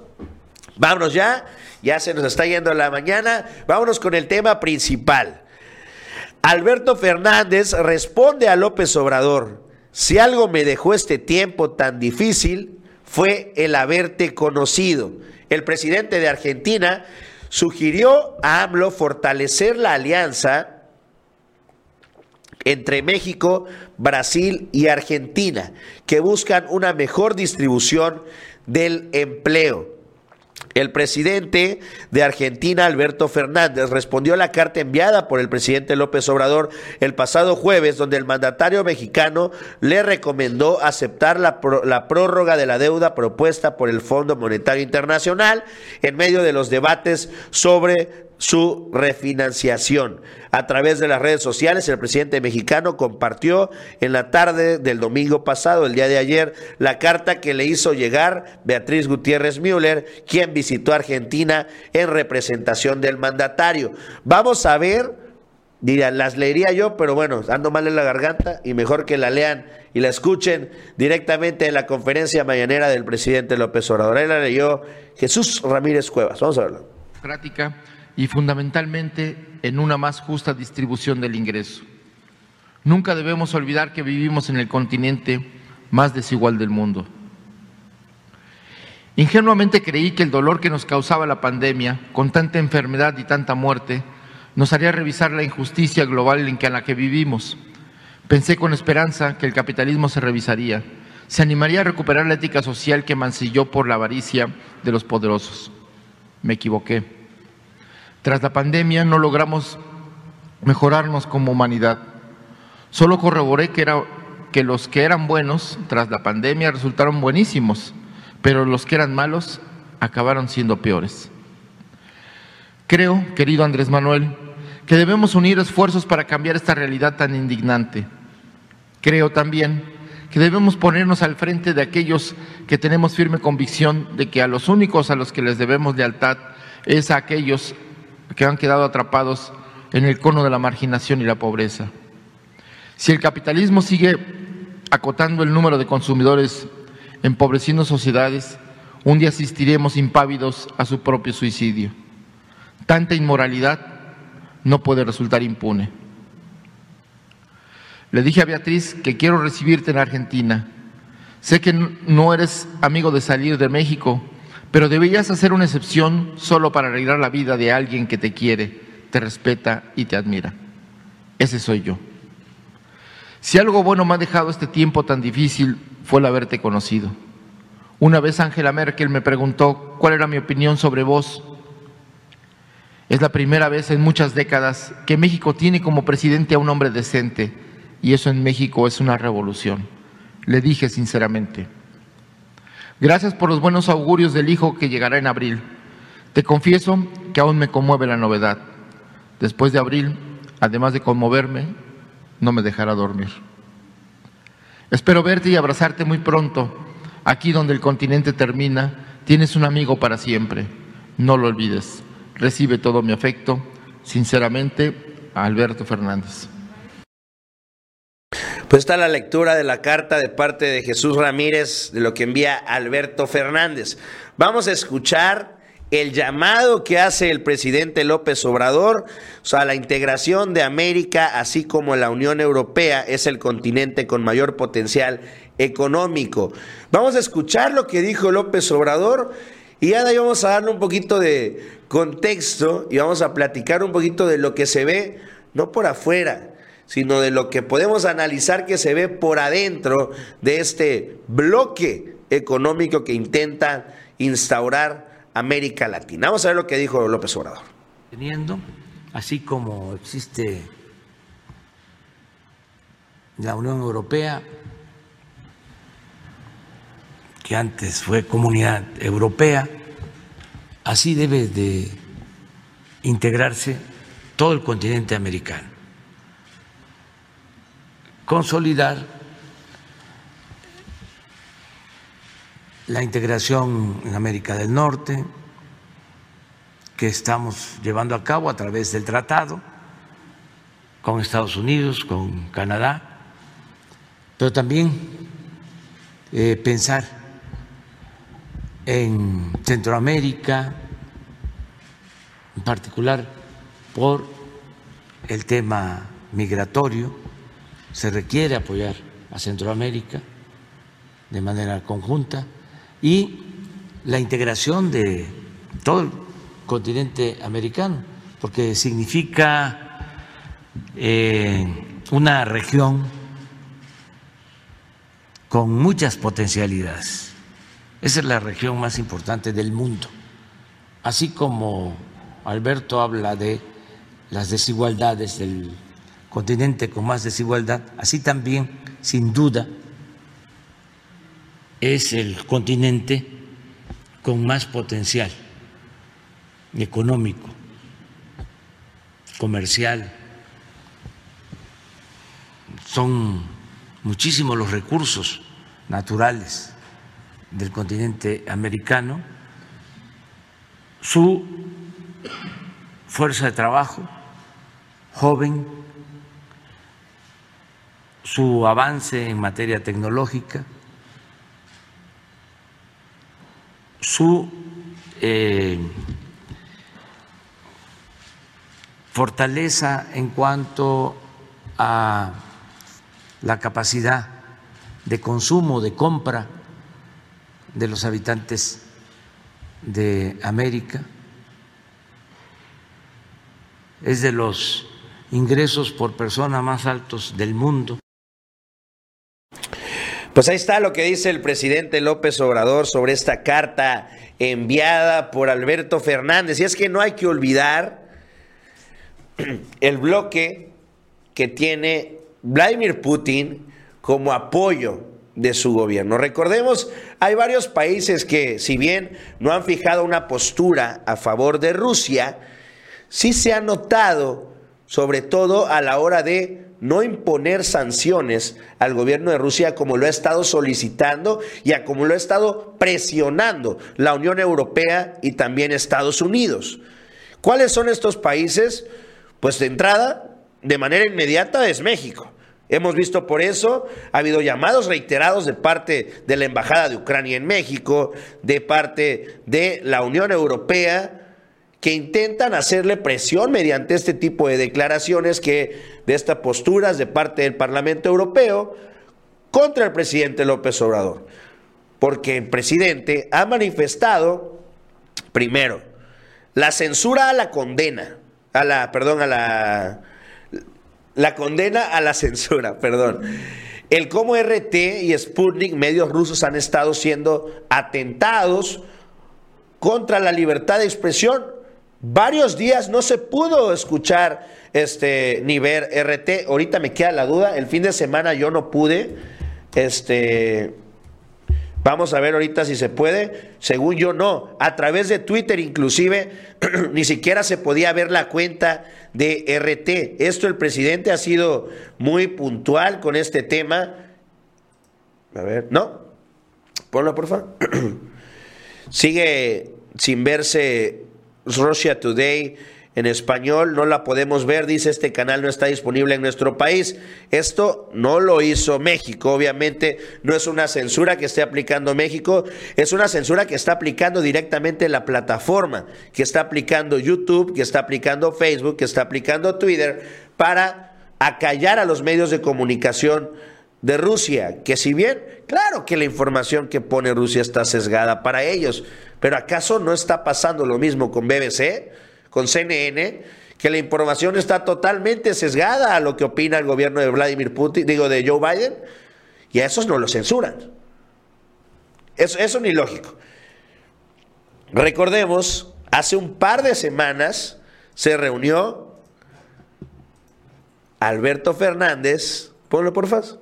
vámonos ya. Ya se nos está yendo la mañana. Vámonos con el tema principal. Alberto Fernández responde a López Obrador, si algo me dejó este tiempo tan difícil fue el haberte conocido. El presidente de Argentina sugirió a AMLO fortalecer la alianza entre México, Brasil y Argentina, que buscan una mejor distribución del empleo. El presidente de Argentina, Alberto Fernández, respondió a la carta enviada por el presidente López Obrador el pasado jueves, donde el mandatario mexicano le recomendó aceptar la, la, prórroga de la deuda propuesta por el Fondo Monetario Internacional en medio de los debates sobre su refinanciación. A través de las redes sociales, el presidente mexicano compartió en la tarde del domingo pasado, el día de ayer, la carta que le hizo llegar Beatriz Gutiérrez Müller, quien visitó Argentina en representación del mandatario. Vamos a ver, dirán, las leería yo, pero bueno, ando mal en la garganta y mejor que la lean y la escuchen directamente en la conferencia mañanera del presidente López Obrador. Ahí la leyó Jesús Ramírez Cuevas. Vamos a verlo. Práctica y fundamentalmente en una más justa distribución del ingreso. Nunca debemos olvidar que vivimos en el continente más desigual del mundo. Ingenuamente creí que el dolor que nos causaba la pandemia, con tanta enfermedad y tanta muerte, nos haría revisar la injusticia global en la que vivimos. Pensé con esperanza que el capitalismo se revisaría, se animaría a recuperar la ética social que mancilló por la avaricia de los poderosos. Me equivoqué. Tras la pandemia no logramos mejorarnos como humanidad. Solo corroboré que, era, que los que eran buenos tras la pandemia resultaron buenísimos, pero los que eran malos acabaron siendo peores. Creo, querido Andrés Manuel, que debemos unir esfuerzos para cambiar esta realidad tan indignante. Creo también que debemos ponernos al frente de aquellos que tenemos firme convicción de que a los únicos a los que les debemos lealtad es a aquellos que han quedado atrapados en el cono de la marginación y la pobreza. Si el capitalismo sigue acotando el número de consumidores, empobreciendo sociedades, un día asistiremos impávidos a su propio suicidio. Tanta inmoralidad no puede resultar impune. Le dije a Beatriz que quiero recibirte en Argentina. Sé que no eres amigo de salir de México, pero deberías hacer una excepción solo para arreglar la vida de alguien que te quiere, te respeta y te admira. Ese soy yo. Si algo bueno me ha dejado este tiempo tan difícil fue el haberte conocido. Una vez Angela Merkel me preguntó cuál era mi opinión sobre vos. Es la primera vez en muchas décadas que México tiene como presidente a un hombre decente y eso en México es una revolución. Le dije sinceramente. Gracias por los buenos augurios del hijo que llegará en abril. Te confieso que aún me conmueve la novedad. Después de abril, además de conmoverme, no me dejará dormir. Espero verte y abrazarte muy pronto. Aquí donde el continente termina, tienes un amigo para siempre. No lo olvides. Recibe todo mi afecto. Sinceramente, Alberto Fernández. Pues está la lectura de la carta de parte de Jesús Ramírez, de lo que envía Alberto Fernández. Vamos a escuchar el llamado que hace el presidente López Obrador o sea, la integración de América, así como la Unión Europea, es el continente con mayor potencial económico. Vamos a escuchar lo que dijo López Obrador y ahora vamos a darle un poquito de contexto y vamos a platicar un poquito de lo que se ve, no por afuera, sino de lo que podemos analizar que se ve por adentro de este bloque económico que intenta instaurar América Latina. Vamos a ver lo que dijo López Obrador. Teniendo, así como existe la Unión Europea, que antes fue Comunidad Europea, así debe de integrarse todo el continente americano consolidar la integración en América del Norte que estamos llevando a cabo a través del tratado con Estados Unidos, con Canadá, pero también eh, pensar en Centroamérica, en particular por el tema migratorio se requiere apoyar a Centroamérica de manera conjunta y la integración de todo el continente americano, porque significa eh, una región con muchas potencialidades. Esa es la región más importante del mundo. Así como Alberto habla de las desigualdades del continente con más desigualdad, así también, sin duda, es el continente con más potencial económico, comercial. Son muchísimos los recursos naturales del continente americano, su fuerza de trabajo joven, su avance en materia tecnológica, su eh, fortaleza en cuanto a la capacidad de consumo, de compra de los habitantes de América, es de los ingresos por persona más altos del mundo. Pues ahí está lo que dice el presidente López Obrador sobre esta carta enviada por Alberto Fernández. Y es que no hay que olvidar el bloque que tiene Vladimir Putin como apoyo de su gobierno. Recordemos, hay varios países que, si bien no han fijado una postura a favor de Rusia, sí se ha notado, sobre todo a la hora de no imponer sanciones al gobierno de Rusia como lo ha estado solicitando y a como lo ha estado presionando la Unión Europea y también Estados Unidos. ¿Cuáles son estos países? Pues de entrada, de manera inmediata, es México. Hemos visto por eso, ha habido llamados reiterados de parte de la Embajada de Ucrania en México, de parte de la Unión Europea, que intentan hacerle presión mediante este tipo de declaraciones que de estas posturas de parte del Parlamento Europeo contra el presidente López Obrador. Porque el presidente ha manifestado primero la censura a la condena, a la perdón, a la la condena a la censura, perdón. El cómo RT y Sputnik, medios rusos, han estado siendo atentados contra la libertad de expresión Varios días no se pudo escuchar este nivel RT. Ahorita me queda la duda. El fin de semana yo no pude. Este. Vamos a ver ahorita si se puede. Según yo no. A través de Twitter inclusive ni siquiera se podía ver la cuenta de RT. Esto el presidente ha sido muy puntual con este tema. A ver, ¿no? Ponlo, por favor. Sigue sin verse Russia Today en español, no la podemos ver, dice este canal no está disponible en nuestro país. Esto no lo hizo México, obviamente no es una censura que esté aplicando México, es una censura que está aplicando directamente la plataforma, que está aplicando YouTube, que está aplicando Facebook, que está aplicando Twitter para acallar a los medios de comunicación de Rusia, que si bien, claro que la información que pone Rusia está sesgada para ellos, pero ¿acaso no está pasando lo mismo con BBC? con CNN, que la información está totalmente sesgada a lo que opina el gobierno de Vladimir Putin, digo, de Joe Biden, y a esos no lo censuran. Eso, eso ni lógico. Recordemos, hace un par de semanas se reunió Alberto Fernández, ponlo por favor,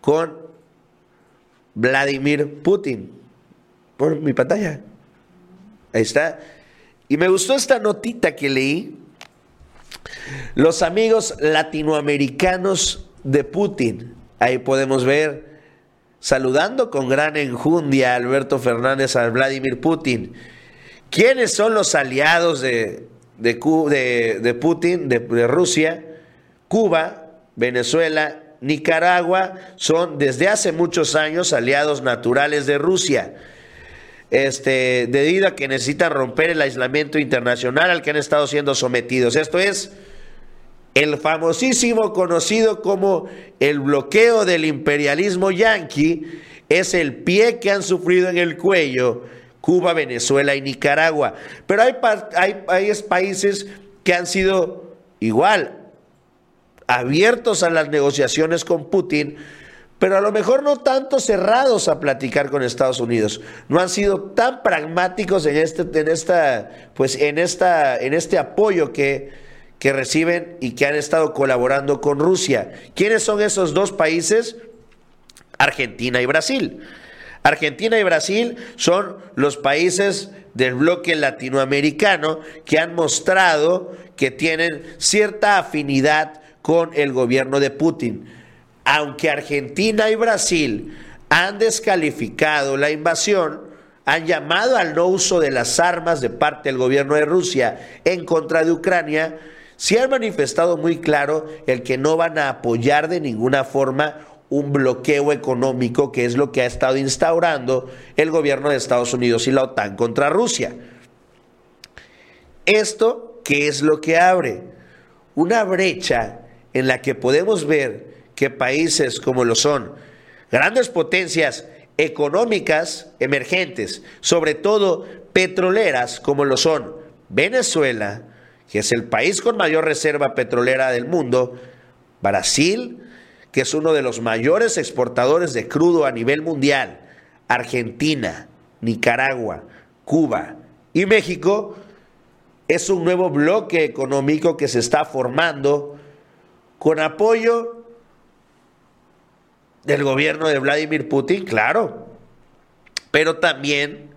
con Vladimir Putin. Por mi pantalla. Ahí está. Y me gustó esta notita que leí. Los amigos latinoamericanos de Putin. Ahí podemos ver saludando con gran enjundia a Alberto Fernández a Vladimir Putin. ¿Quiénes son los aliados de, de, de Putin, de, de Rusia? Cuba, Venezuela, Nicaragua son desde hace muchos años aliados naturales de Rusia este, debido a que necesitan romper el aislamiento internacional al que han estado siendo sometidos. Esto es el famosísimo conocido como el bloqueo del imperialismo yanqui, es el pie que han sufrido en el cuello Cuba, Venezuela y Nicaragua. Pero hay, hay, hay países que han sido igual abiertos a las negociaciones con Putin, pero a lo mejor no tanto cerrados a platicar con Estados Unidos. No han sido tan pragmáticos en este, en esta, pues en esta, en este apoyo que, que reciben y que han estado colaborando con Rusia. ¿Quiénes son esos dos países? Argentina y Brasil. Argentina y Brasil son los países del bloque latinoamericano que han mostrado que tienen cierta afinidad con el gobierno de Putin aunque Argentina y Brasil han descalificado la invasión, han llamado al no uso de las armas de parte del gobierno de Rusia en contra de Ucrania, se han manifestado muy claro el que no van a apoyar de ninguna forma un bloqueo económico, que es lo que ha estado instaurando el gobierno de Estados Unidos y la OTAN contra Rusia. Esto, ¿qué es lo que abre? Una brecha en la que podemos ver que países como lo son grandes potencias económicas emergentes, sobre todo petroleras como lo son Venezuela, que es el país con mayor reserva petrolera del mundo, Brasil, que es uno de los mayores exportadores de crudo a nivel mundial, Argentina, Nicaragua, Cuba y México, es un nuevo bloque económico que se está formando con apoyo del gobierno de Vladimir Putin, claro, pero también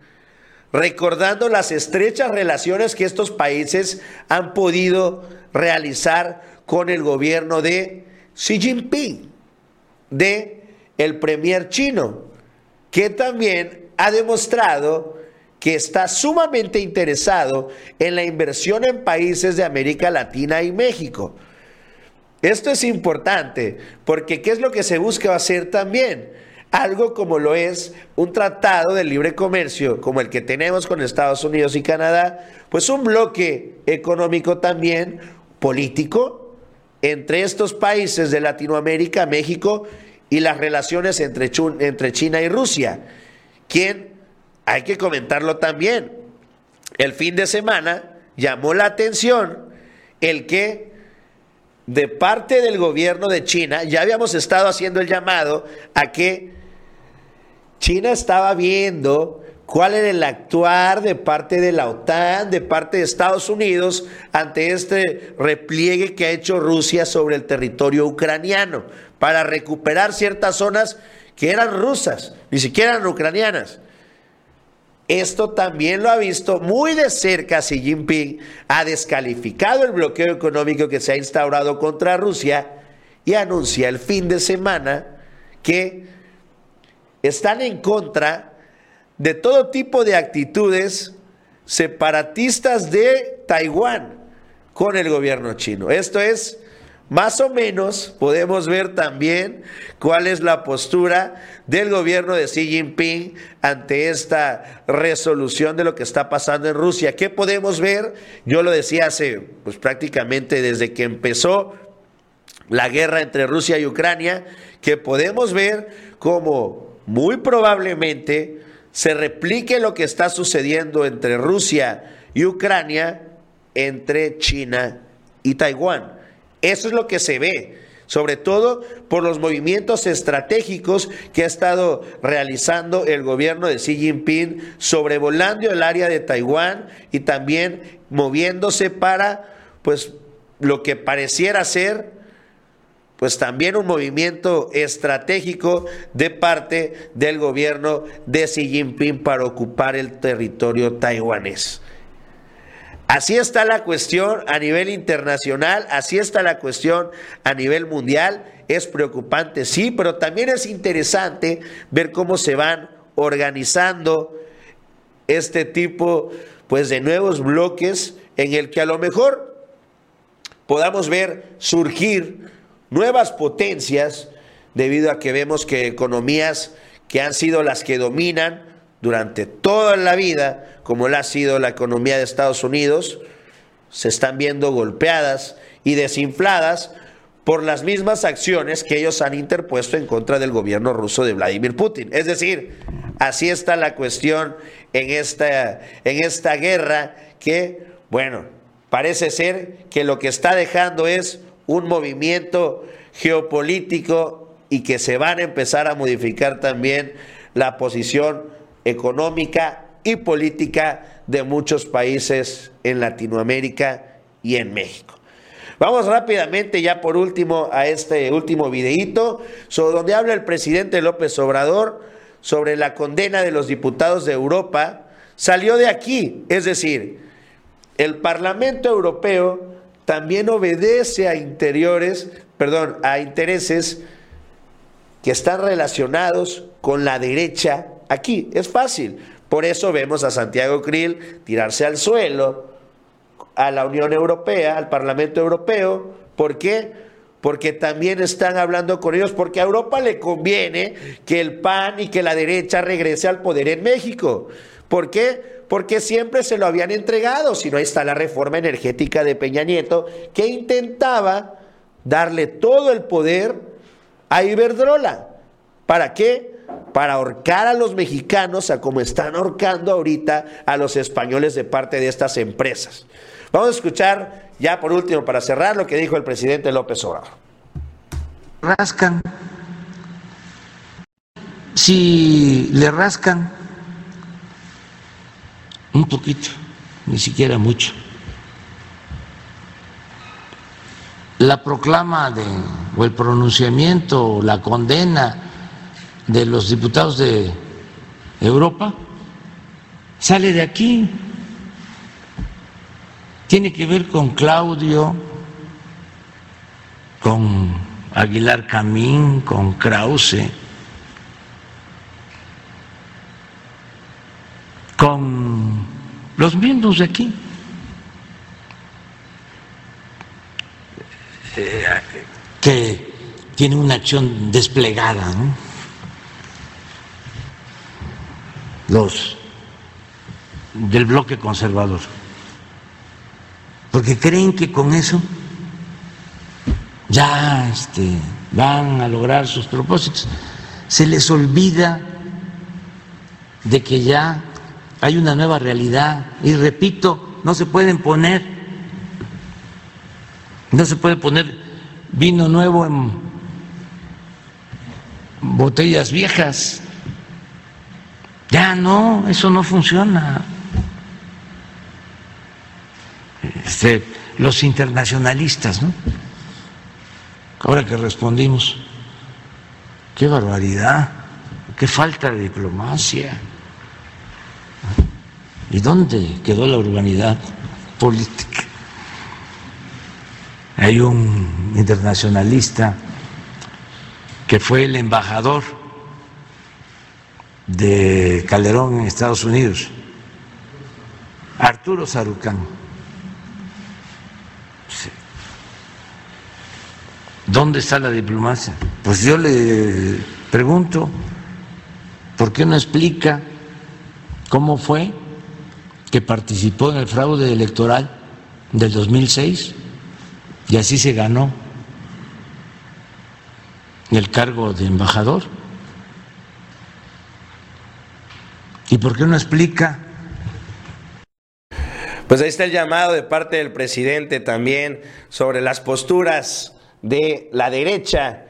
recordando las estrechas relaciones que estos países han podido realizar con el gobierno de Xi Jinping, de el premier chino, que también ha demostrado que está sumamente interesado en la inversión en países de América Latina y México. Esto es importante porque ¿qué es lo que se busca hacer también? Algo como lo es un tratado de libre comercio como el que tenemos con Estados Unidos y Canadá, pues un bloque económico también político entre estos países de Latinoamérica, México y las relaciones entre, entre China y Rusia, quien, hay que comentarlo también, el fin de semana llamó la atención el que de parte del gobierno de China, ya habíamos estado haciendo el llamado a que China estaba viendo cuál era el actuar de parte de la OTAN, de parte de Estados Unidos, ante este repliegue que ha hecho Rusia sobre el territorio ucraniano, para recuperar ciertas zonas que eran rusas, ni siquiera eran ucranianas. Esto también lo ha visto muy de cerca Xi Jinping, ha descalificado el bloqueo económico que se ha instaurado contra Rusia y anuncia el fin de semana que están en contra de todo tipo de actitudes separatistas de Taiwán con el gobierno chino. Esto es, más o menos, podemos ver también cuál es la postura del gobierno de Xi Jinping ante esta resolución de lo que está pasando en Rusia. ¿Qué podemos ver? Yo lo decía hace, pues prácticamente desde que empezó la guerra entre Rusia y Ucrania, que podemos ver como muy probablemente se replique lo que está sucediendo entre Rusia y Ucrania entre China y Taiwán. Eso es lo que se ve, sobre todo por los movimientos estratégicos que ha estado realizando el gobierno de Xi Jinping sobrevolando el área de Taiwán y también moviéndose para pues lo que pareciera ser pues también un movimiento estratégico de parte del gobierno de Xi Jinping para ocupar el territorio taiwanés. Así está la cuestión a nivel internacional, así está la cuestión a nivel mundial. Es preocupante, sí, pero también es interesante ver cómo se van organizando este tipo pues de nuevos bloques en el que a lo mejor podamos ver surgir nuevas potencias debido a que vemos que economías que han sido las que dominan durante toda la vida, como la ha sido la economía de Estados Unidos, se están viendo golpeadas y desinfladas por las mismas acciones que ellos han interpuesto en contra del gobierno ruso de Vladimir Putin. Es decir, así está la cuestión en esta, en esta guerra que, bueno, parece ser que lo que está dejando es un movimiento geopolítico y que se van a empezar a modificar también la posición económica y política de muchos países en Latinoamérica y en México. Vamos rápidamente ya por último a este último videíto sobre donde habla el presidente López Obrador sobre la condena de los diputados de Europa. Salió de aquí, es decir, el Parlamento Europeo también obedece a interiores, perdón, a intereses que están relacionados con la derecha aquí. Es fácil. Por eso vemos a Santiago Krill tirarse al suelo, a la Unión Europea, al Parlamento Europeo. ¿Por qué? Porque también están hablando con ellos, porque a Europa le conviene que el PAN y que la derecha regrese al poder en México. ¿Por qué? porque siempre se lo habían entregado, si no está la reforma energética de Peña Nieto, que intentaba darle todo el poder a Iberdrola. ¿Para qué? Para ahorcar a los mexicanos a como están ahorcando ahorita a los españoles de parte de estas empresas. Vamos a escuchar ya por último, para cerrar, lo que dijo el presidente López Obrador. Rascan. Si le rascan un poquito, ni siquiera mucho. La proclama de, o el pronunciamiento la condena de los diputados de Europa sale de aquí. Tiene que ver con Claudio, con Aguilar Camín, con Krause, con los miembros de aquí. Eh, que tiene una acción desplegada, ¿no? Los del bloque conservador, porque creen que con eso ya este, van a lograr sus propósitos. Se les olvida de que ya hay una nueva realidad y repito, no se pueden poner, no se puede poner vino nuevo en botellas viejas. Ya no, eso no funciona. Este, los internacionalistas, ¿no? Ahora que respondimos, qué barbaridad, qué falta de diplomacia. ¿Y dónde quedó la urbanidad política? Hay un internacionalista que fue el embajador de Calderón en Estados Unidos, Arturo Sarucán. ¿Dónde está la diplomacia? Pues yo le pregunto, ¿por qué no explica cómo fue que participó en el fraude electoral del 2006 y así se ganó el cargo de embajador? ¿Y por qué no explica? Pues ahí está el llamado de parte del presidente también sobre las posturas de la derecha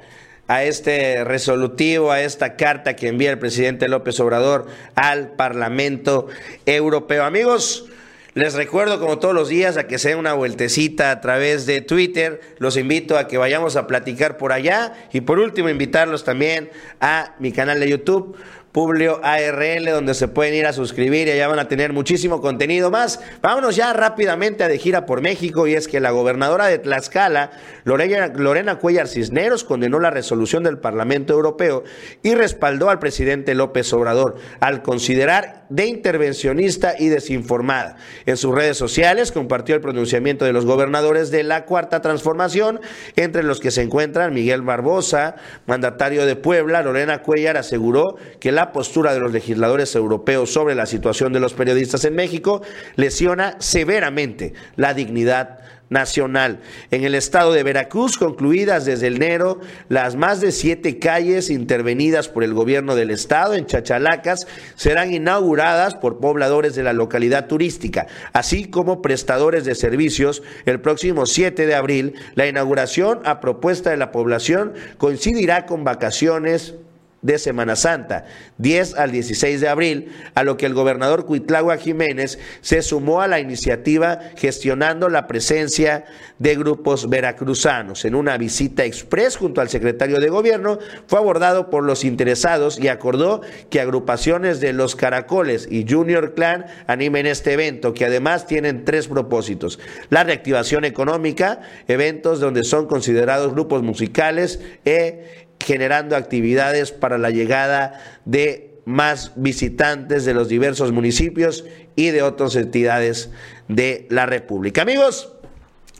a este resolutivo, a esta carta que envía el presidente López Obrador al Parlamento Europeo. Amigos, les recuerdo como todos los días a que se den una vueltecita a través de Twitter. Los invito a que vayamos a platicar por allá. Y por último, invitarlos también a mi canal de YouTube Publio ARL, donde se pueden ir a suscribir y allá van a tener muchísimo contenido más. Vámonos ya rápidamente a de gira por México y es que la gobernadora de Tlaxcala, Lorena, Lorena Cuellar Cisneros, condenó la resolución del Parlamento Europeo y respaldó al presidente López Obrador al considerar de intervencionista y desinformada. En sus redes sociales compartió el pronunciamiento de los gobernadores de la Cuarta Transformación, entre los que se encuentran Miguel Barbosa, mandatario de Puebla, Lorena Cuellar aseguró que la la postura de los legisladores europeos sobre la situación de los periodistas en México lesiona severamente la dignidad nacional. En el estado de Veracruz, concluidas desde enero las más de siete calles intervenidas por el gobierno del estado en Chachalacas serán inauguradas por pobladores de la localidad turística, así como prestadores de servicios. El próximo 7 de abril, la inauguración a propuesta de la población coincidirá con vacaciones de Semana Santa, 10 al 16 de abril, a lo que el gobernador Cuitlagua Jiménez se sumó a la iniciativa gestionando la presencia de grupos veracruzanos. En una visita express junto al secretario de gobierno, fue abordado por los interesados y acordó que agrupaciones de los Caracoles y Junior Clan animen este evento, que además tienen tres propósitos. La reactivación económica, eventos donde son considerados grupos musicales e generando actividades para la llegada de más visitantes de los diversos municipios y de otras entidades de la República. Amigos,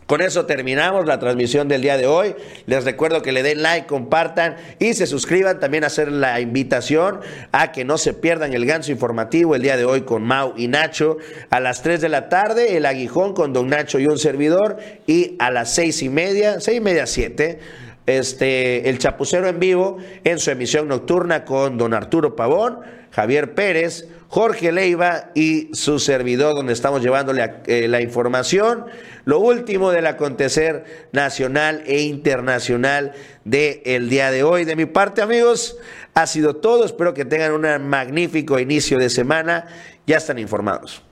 con eso terminamos la transmisión del día de hoy. Les recuerdo que le den like, compartan y se suscriban. También hacer la invitación a que no se pierdan el ganso informativo el día de hoy con Mau y Nacho. A las 3 de la tarde, el aguijón con Don Nacho y un servidor. Y a las seis y media, seis y media, siete este, el Chapucero en vivo en su emisión nocturna con don Arturo Pavón, Javier Pérez, Jorge Leiva y su servidor, donde estamos llevándole eh, la información, lo último del acontecer nacional e internacional del el día de hoy. De mi parte, amigos, ha sido todo. Espero que tengan un magnífico inicio de semana. Ya están informados.